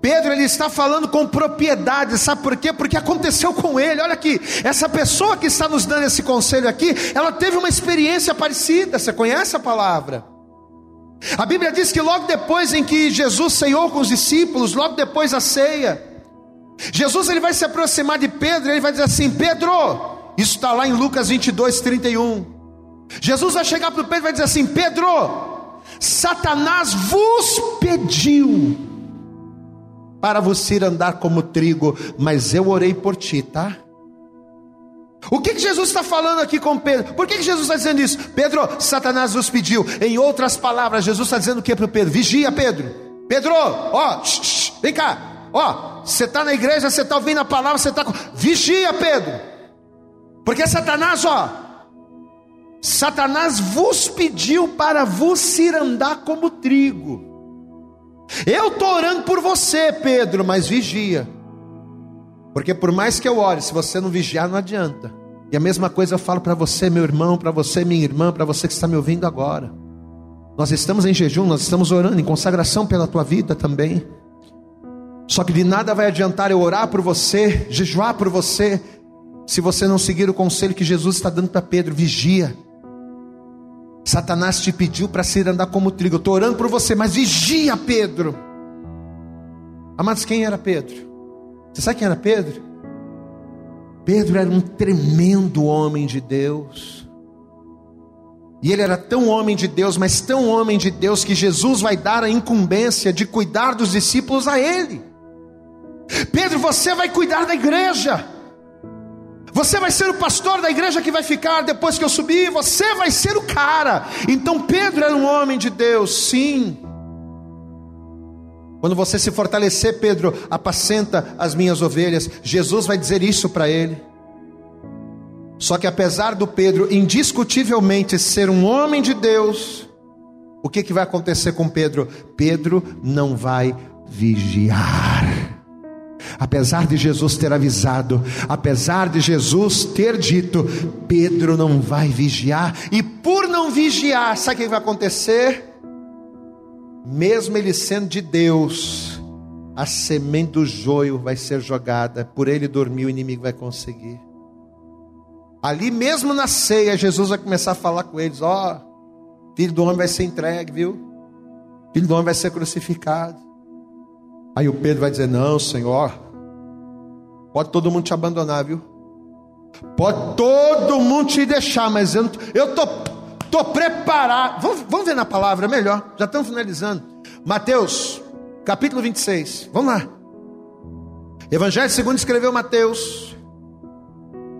Pedro ele está falando com propriedade, sabe por quê? Porque aconteceu com ele. Olha aqui, essa pessoa que está nos dando esse conselho aqui, ela teve uma experiência parecida. Você conhece a palavra? A Bíblia diz que logo depois em que Jesus ceiou com os discípulos, logo depois da ceia, Jesus ele vai se aproximar de Pedro, ele vai dizer assim: Pedro, isso está lá em Lucas 22, 31. Jesus vai chegar para Pedro e vai dizer assim: Pedro, Satanás vos pediu para você andar como trigo, mas eu orei por ti, tá? O que, que Jesus está falando aqui com Pedro? Por que, que Jesus está dizendo isso? Pedro, Satanás nos pediu. Em outras palavras, Jesus está dizendo o que para Pedro? Vigia, Pedro. Pedro, ó, vem cá. Ó, você está na igreja, você está ouvindo a palavra, você está. Vigia, Pedro. Porque Satanás, ó, Satanás vos pediu para vos ir andar como trigo. Eu estou orando por você, Pedro, mas vigia. Porque por mais que eu ore, se você não vigiar, não adianta. E a mesma coisa eu falo para você, meu irmão, para você, minha irmã, para você que está me ouvindo agora. Nós estamos em jejum, nós estamos orando em consagração pela tua vida também. Só que de nada vai adiantar eu orar por você, jejuar por você, se você não seguir o conselho que Jesus está dando para Pedro: vigia. Satanás te pediu para ser andar como trigo. Eu estou orando por você, mas vigia, Pedro. Amados, quem era Pedro? Você sabe quem era Pedro? Pedro era um tremendo homem de Deus. E ele era tão homem de Deus, mas tão homem de Deus, que Jesus vai dar a incumbência de cuidar dos discípulos a ele. Pedro, você vai cuidar da igreja. Você vai ser o pastor da igreja que vai ficar depois que eu subir, você vai ser o cara. Então Pedro era um homem de Deus, sim. Quando você se fortalecer, Pedro, apacenta as minhas ovelhas. Jesus vai dizer isso para ele. Só que apesar do Pedro indiscutivelmente ser um homem de Deus, o que, que vai acontecer com Pedro? Pedro não vai vigiar. Apesar de Jesus ter avisado, apesar de Jesus ter dito, Pedro não vai vigiar, e por não vigiar, sabe o que vai acontecer? Mesmo ele sendo de Deus, a semente do joio vai ser jogada, por ele dormir, o inimigo vai conseguir. Ali mesmo na ceia, Jesus vai começar a falar com eles: Ó, oh, filho do homem vai ser entregue, viu? Filho do homem vai ser crucificado. Aí o Pedro vai dizer: Não, Senhor, pode todo mundo te abandonar, viu? Pode todo mundo te deixar, mas eu, eu tô, tô preparado. Vamos, vamos ver na palavra, melhor. Já estamos finalizando. Mateus, capítulo 26. Vamos lá. Evangelho segundo escreveu Mateus,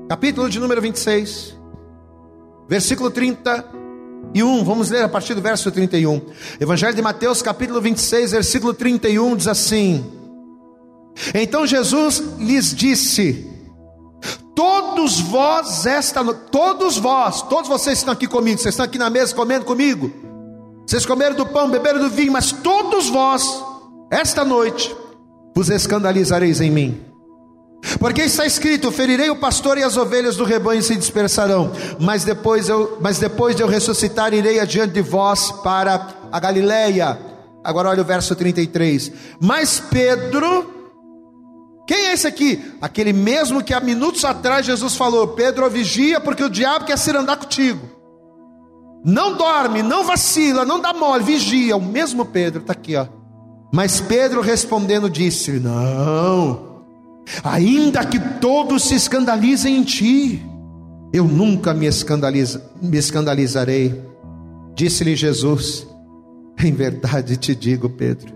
capítulo de número 26, versículo 31. Vamos ler a partir do verso 31. Evangelho de Mateus, capítulo 26, versículo 31 diz assim: Então Jesus lhes disse: Todos vós esta todos vós, todos vocês estão aqui comigo, vocês estão aqui na mesa comendo comigo. Vocês comeram do pão, beberam do vinho, mas todos vós esta noite vos escandalizareis em mim. Porque está escrito: ferirei o pastor e as ovelhas do rebanho se dispersarão. Mas depois eu, mas depois de eu ressuscitar, irei adiante de vós para a Galileia. Agora olha o verso 33. Mas Pedro, quem é esse aqui? Aquele mesmo que há minutos atrás Jesus falou: Pedro, vigia, porque o diabo quer se andar contigo. Não dorme, não vacila, não dá mole, vigia. O mesmo Pedro está aqui, ó. Mas Pedro respondendo disse: Não, ainda que todos se escandalizem em ti, eu nunca me, escandaliza, me escandalizarei. Disse-lhe Jesus: Em verdade te digo, Pedro,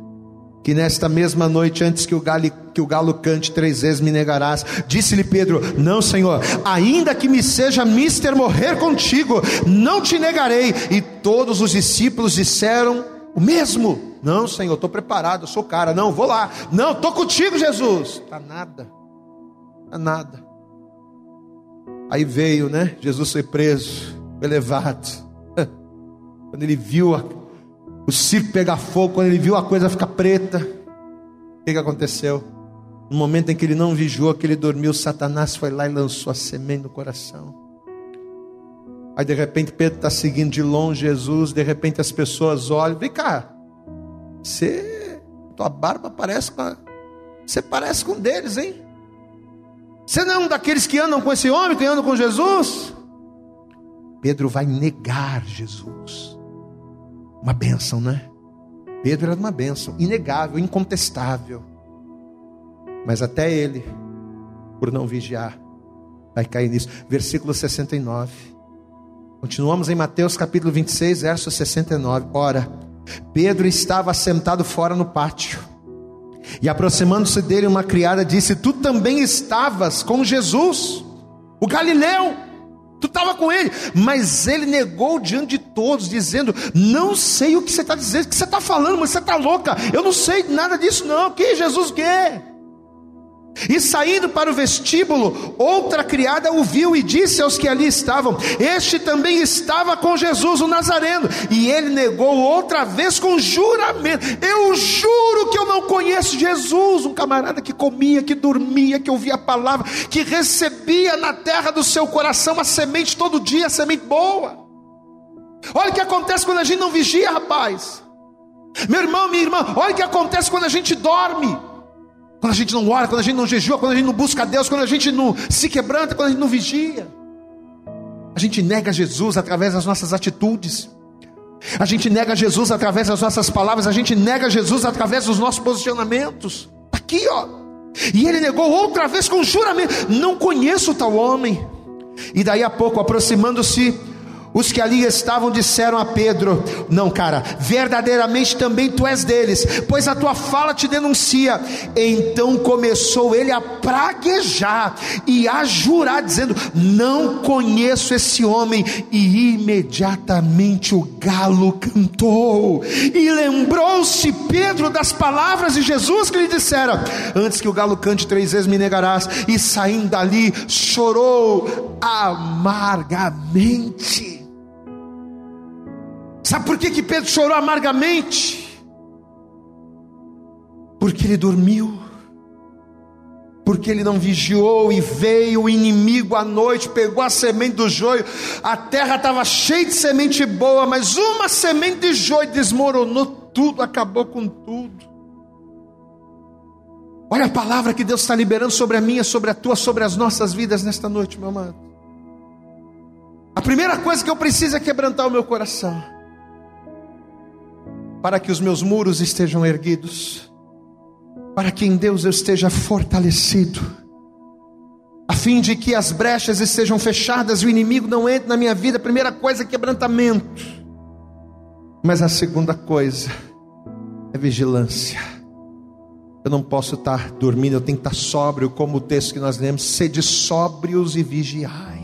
que nesta mesma noite, antes que o galo, que o galo cante três vezes, me negarás. Disse-lhe Pedro: Não, Senhor, ainda que me seja mister morrer contigo, não te negarei. E todos os discípulos disseram o mesmo. Não, Senhor, estou preparado, eu sou cara. Não, vou lá. Não, estou contigo, Jesus. Tá nada. Tá nada. Aí veio, né? Jesus foi preso, foi levado. Quando ele viu a, o circo pegar fogo, quando ele viu a coisa ficar preta, o que, que aconteceu? No momento em que ele não vigiou, que ele dormiu, Satanás foi lá e lançou a semente no coração. Aí de repente Pedro está seguindo de longe Jesus, de repente as pessoas olham, vem cá, você, tua barba parece com a, você parece com um deles, hein? Você não é um daqueles que andam com esse homem, que andam com Jesus? Pedro vai negar Jesus. Uma bênção, né? Pedro era uma bênção, inegável, incontestável. Mas até ele, por não vigiar, vai cair nisso. Versículo 69. Continuamos em Mateus capítulo 26, verso 69. Ora, Pedro estava sentado fora no pátio. E aproximando-se dele, uma criada disse: Tu também estavas com Jesus, o Galileu. Tu estava com ele, mas ele negou diante de todos, dizendo: Não sei o que você está dizendo, o que você está falando, mas você está louca. Eu não sei nada disso, não. Que Jesus quer? E saindo para o vestíbulo, outra criada o viu e disse aos que ali estavam: Este também estava com Jesus, o Nazareno. E ele negou outra vez com juramento: Eu juro que eu não conheço Jesus. Um camarada que comia, que dormia, que ouvia a palavra, que recebia na terra do seu coração a semente todo dia, a semente boa. Olha o que acontece quando a gente não vigia, rapaz. Meu irmão, minha irmã, olha o que acontece quando a gente dorme. Quando a gente não ora, quando a gente não jejua, quando a gente não busca Deus, quando a gente não se quebranta, quando a gente não vigia. A gente nega Jesus através das nossas atitudes. A gente nega Jesus através das nossas palavras, a gente nega Jesus através dos nossos posicionamentos. Aqui, ó. E ele negou outra vez com juramento: Não conheço tal homem. E daí a pouco, aproximando-se os que ali estavam disseram a Pedro: Não, cara, verdadeiramente também tu és deles, pois a tua fala te denuncia. Então começou ele a praguejar e a jurar, dizendo: Não conheço esse homem. E imediatamente o galo cantou. E lembrou-se Pedro das palavras de Jesus que lhe dissera: Antes que o galo cante três vezes me negarás. E saindo dali, chorou amargamente. Sabe por que, que Pedro chorou amargamente? Porque ele dormiu, porque ele não vigiou e veio o inimigo à noite, pegou a semente do joio, a terra estava cheia de semente boa, mas uma semente de joio desmoronou tudo, acabou com tudo. Olha a palavra que Deus está liberando sobre a minha, sobre a tua, sobre as nossas vidas nesta noite, meu amado. A primeira coisa que eu preciso é quebrantar o meu coração, para que os meus muros estejam erguidos, para que em Deus eu esteja fortalecido, a fim de que as brechas estejam fechadas e o inimigo não entre na minha vida. A primeira coisa é quebrantamento, mas a segunda coisa é vigilância. Eu não posso estar dormindo, eu tenho que estar sóbrio, como o texto que nós lemos: sede sóbrios e vigiai.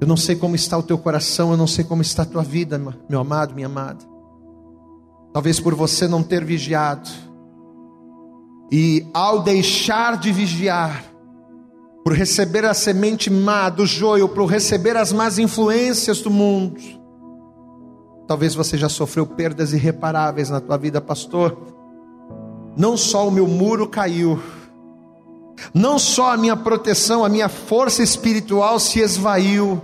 Eu não sei como está o teu coração, eu não sei como está a tua vida, meu amado, minha amada. Talvez por você não ter vigiado, e ao deixar de vigiar, por receber a semente má do joio, por receber as más influências do mundo, talvez você já sofreu perdas irreparáveis na tua vida, pastor. Não só o meu muro caiu, não só a minha proteção, a minha força espiritual se esvaiu,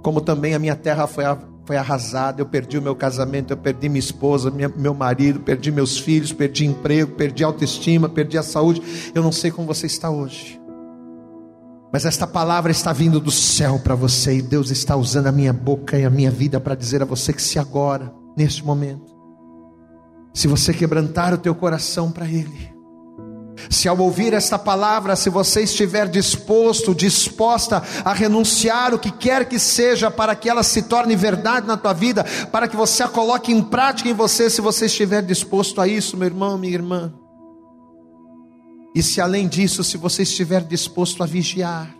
como também a minha terra foi, foi arrasada. Eu perdi o meu casamento, eu perdi minha esposa, minha, meu marido, perdi meus filhos, perdi emprego, perdi autoestima, perdi a saúde. Eu não sei como você está hoje. Mas esta palavra está vindo do céu para você e Deus está usando a minha boca e a minha vida para dizer a você que se agora, neste momento, se você quebrantar o teu coração para Ele, se ao ouvir esta palavra, se você estiver disposto, disposta a renunciar o que quer que seja para que ela se torne verdade na tua vida, para que você a coloque em prática em você, se você estiver disposto a isso, meu irmão, minha irmã. E se além disso, se você estiver disposto a vigiar,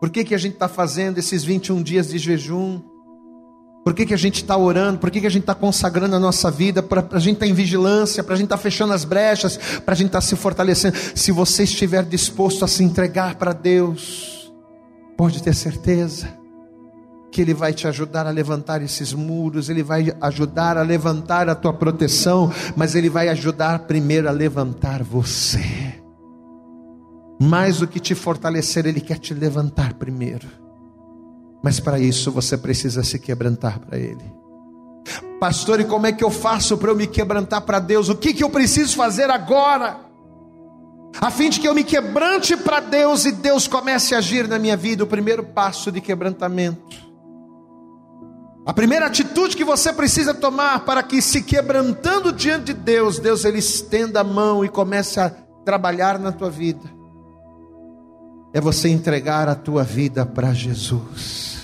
por que, que a gente está fazendo esses 21 dias de jejum? Por que, que a gente está orando? Por que, que a gente está consagrando a nossa vida? Para a gente estar tá em vigilância, para a gente estar tá fechando as brechas, para a gente estar tá se fortalecendo. Se você estiver disposto a se entregar para Deus, pode ter certeza que Ele vai te ajudar a levantar esses muros, Ele vai ajudar a levantar a tua proteção, mas Ele vai ajudar primeiro a levantar você. Mais do que te fortalecer, Ele quer te levantar primeiro. Mas para isso você precisa se quebrantar para Ele. Pastor, e como é que eu faço para eu me quebrantar para Deus? O que, que eu preciso fazer agora? A fim de que eu me quebrante para Deus e Deus comece a agir na minha vida, o primeiro passo de quebrantamento. A primeira atitude que você precisa tomar para que se quebrantando diante de Deus, Deus ele estenda a mão e comece a trabalhar na tua vida. É você entregar a tua vida para Jesus.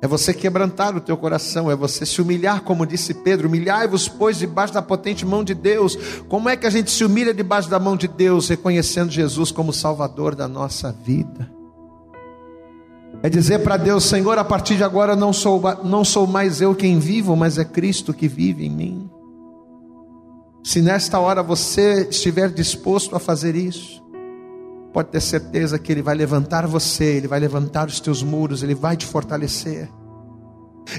É você quebrantar o teu coração, é você se humilhar, como disse Pedro: humilhai-vos, pois, debaixo da potente mão de Deus. Como é que a gente se humilha debaixo da mão de Deus? Reconhecendo Jesus como Salvador da nossa vida. É dizer para Deus: Senhor, a partir de agora não sou, não sou mais eu quem vivo, mas é Cristo que vive em mim. Se nesta hora você estiver disposto a fazer isso, pode ter certeza que Ele vai levantar você, Ele vai levantar os teus muros, Ele vai te fortalecer.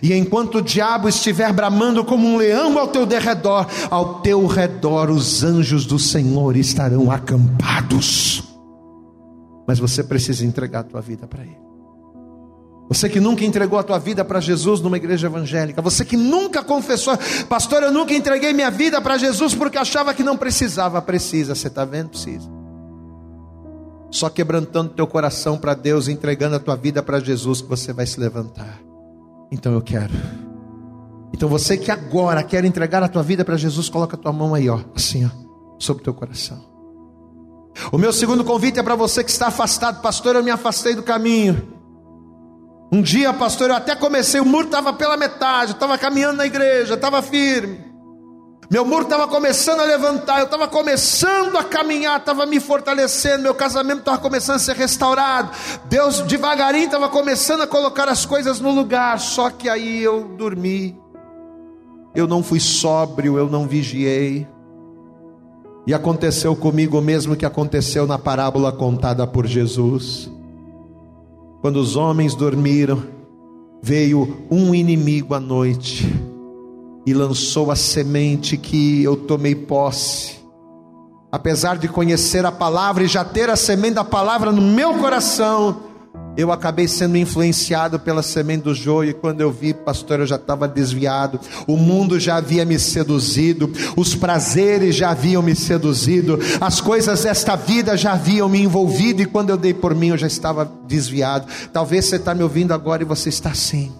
E enquanto o diabo estiver bramando como um leão ao teu derredor, ao teu redor os anjos do Senhor estarão acampados. Mas você precisa entregar a tua vida para Ele. Você que nunca entregou a tua vida para Jesus numa igreja evangélica, você que nunca confessou, pastor, eu nunca entreguei minha vida para Jesus porque achava que não precisava, precisa, você está vendo? Precisa só quebrantando teu coração para Deus, entregando a tua vida para Jesus, que você vai se levantar. Então eu quero. Então você que agora quer entregar a tua vida para Jesus, coloca a tua mão aí, ó, assim, ó, sobre o teu coração. O meu segundo convite é para você que está afastado, pastor, eu me afastei do caminho. Um dia, pastor, eu até comecei, o muro estava pela metade, estava caminhando na igreja, estava firme. Meu muro estava começando a levantar, eu estava começando a caminhar, estava me fortalecendo, meu casamento estava começando a ser restaurado. Deus devagarinho estava começando a colocar as coisas no lugar, só que aí eu dormi. Eu não fui sóbrio, eu não vigiei. E aconteceu comigo o mesmo que aconteceu na parábola contada por Jesus. Quando os homens dormiram, veio um inimigo à noite e lançou a semente que eu tomei posse. Apesar de conhecer a palavra e já ter a semente da palavra no meu coração, eu acabei sendo influenciado pela semente do joio, e quando eu vi, pastor, eu já estava desviado, o mundo já havia me seduzido, os prazeres já haviam me seduzido, as coisas desta vida já haviam me envolvido, e quando eu dei por mim, eu já estava desviado. Talvez você está me ouvindo agora e você está assim,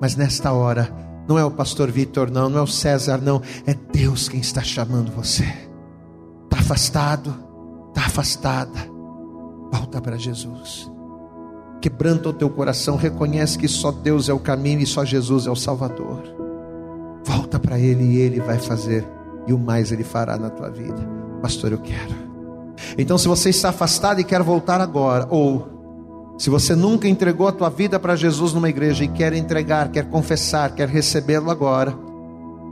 mas nesta hora, não é o pastor Vitor, não, não é o César, não, é Deus quem está chamando você. Está afastado, está afastada Volta para Jesus. Quebranta o teu coração, reconhece que só Deus é o caminho e só Jesus é o Salvador. Volta para Ele e Ele vai fazer, e o mais Ele fará na tua vida. Pastor, eu quero. Então, se você está afastado e quer voltar agora, ou se você nunca entregou a tua vida para Jesus numa igreja e quer entregar, quer confessar, quer recebê-lo agora,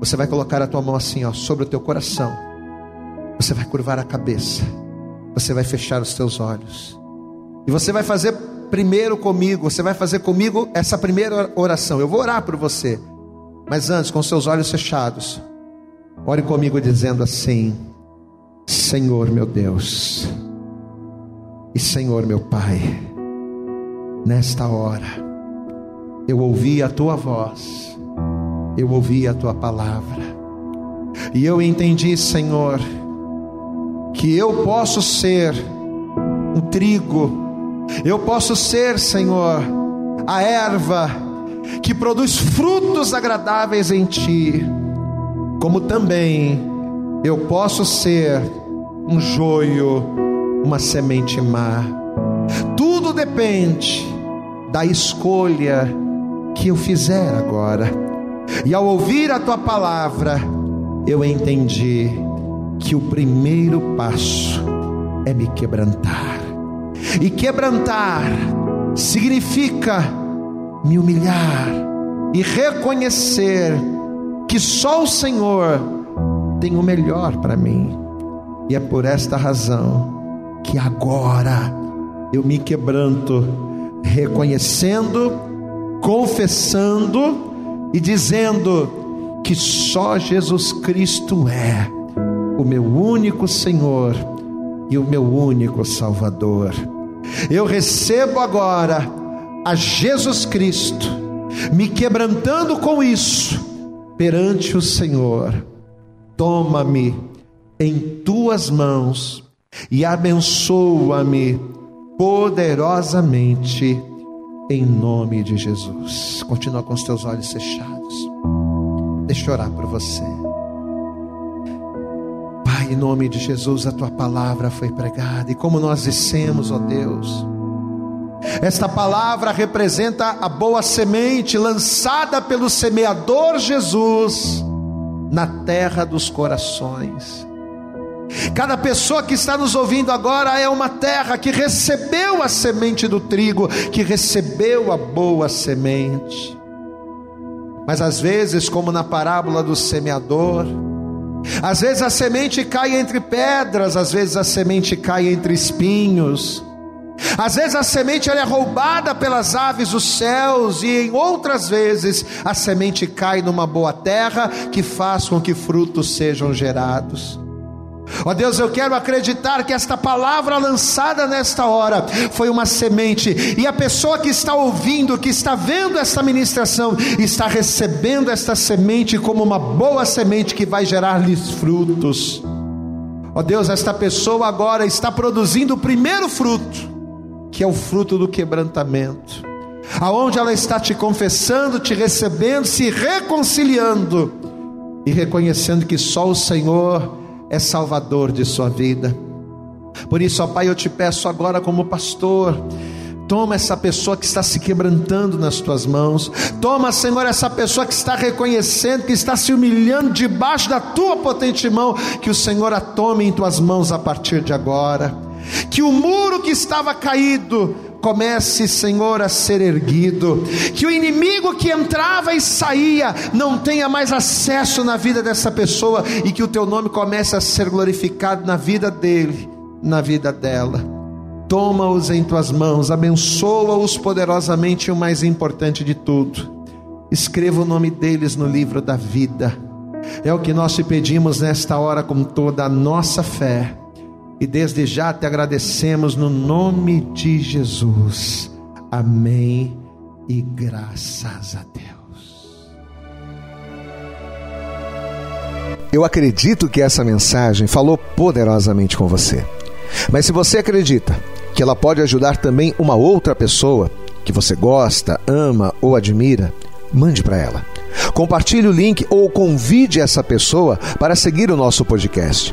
você vai colocar a tua mão assim, ó, sobre o teu coração. Você vai curvar a cabeça você vai fechar os teus olhos. E você vai fazer primeiro comigo, você vai fazer comigo essa primeira oração. Eu vou orar por você. Mas antes, com seus olhos fechados, ore comigo dizendo assim: Senhor meu Deus, e Senhor meu Pai, nesta hora, eu ouvi a tua voz, eu ouvi a tua palavra, e eu entendi, Senhor, que eu posso ser um trigo, eu posso ser, Senhor, a erva que produz frutos agradáveis em Ti, como também eu posso ser um joio, uma semente má. Tudo depende da escolha que eu fizer agora. E ao ouvir a tua palavra, eu entendi que o primeiro passo é me quebrantar. E quebrantar significa me humilhar e reconhecer que só o Senhor tem o melhor para mim. E é por esta razão que agora eu me quebranto, reconhecendo, confessando e dizendo que só Jesus Cristo é o meu único Senhor e o meu único Salvador. Eu recebo agora a Jesus Cristo, me quebrantando com isso perante o Senhor. Toma-me em tuas mãos e abençoa-me poderosamente em nome de Jesus. Continua com os teus olhos fechados. Deixa eu orar por você. Pai, em nome de Jesus, a tua palavra foi pregada, e como nós dissemos, ó Deus, esta palavra representa a boa semente lançada pelo semeador Jesus na terra dos corações. Cada pessoa que está nos ouvindo agora é uma terra que recebeu a semente do trigo, que recebeu a boa semente. Mas às vezes, como na parábola do semeador, às vezes a semente cai entre pedras, às vezes a semente cai entre espinhos. Às vezes a semente é roubada pelas aves dos céus, e em outras vezes a semente cai numa boa terra que faz com que frutos sejam gerados. Ó oh Deus, eu quero acreditar que esta palavra lançada nesta hora foi uma semente, e a pessoa que está ouvindo, que está vendo esta ministração, está recebendo esta semente como uma boa semente que vai gerar-lhes frutos. Ó oh Deus, esta pessoa agora está produzindo o primeiro fruto, que é o fruto do quebrantamento, aonde ela está te confessando, te recebendo, se reconciliando e reconhecendo que só o Senhor é salvador de sua vida. Por isso, ó Pai, eu te peço agora, como pastor, Toma essa pessoa que está se quebrantando nas tuas mãos. Toma, Senhor, essa pessoa que está reconhecendo, que está se humilhando debaixo da tua potente mão. Que o Senhor a tome em tuas mãos a partir de agora. Que o muro que estava caído comece, Senhor, a ser erguido, que o inimigo que entrava e saía não tenha mais acesso na vida dessa pessoa e que o teu nome comece a ser glorificado na vida dele, na vida dela. Toma-os em tuas mãos, abençoa-os poderosamente e o mais importante de tudo, escreva o nome deles no livro da vida. É o que nós te pedimos nesta hora com toda a nossa fé e desde já te agradecemos no nome de Jesus. Amém e graças a Deus. Eu acredito que essa mensagem falou poderosamente com você. Mas se você acredita que ela pode ajudar também uma outra pessoa que você gosta, ama ou admira, mande para ela. Compartilhe o link ou convide essa pessoa para seguir o nosso podcast.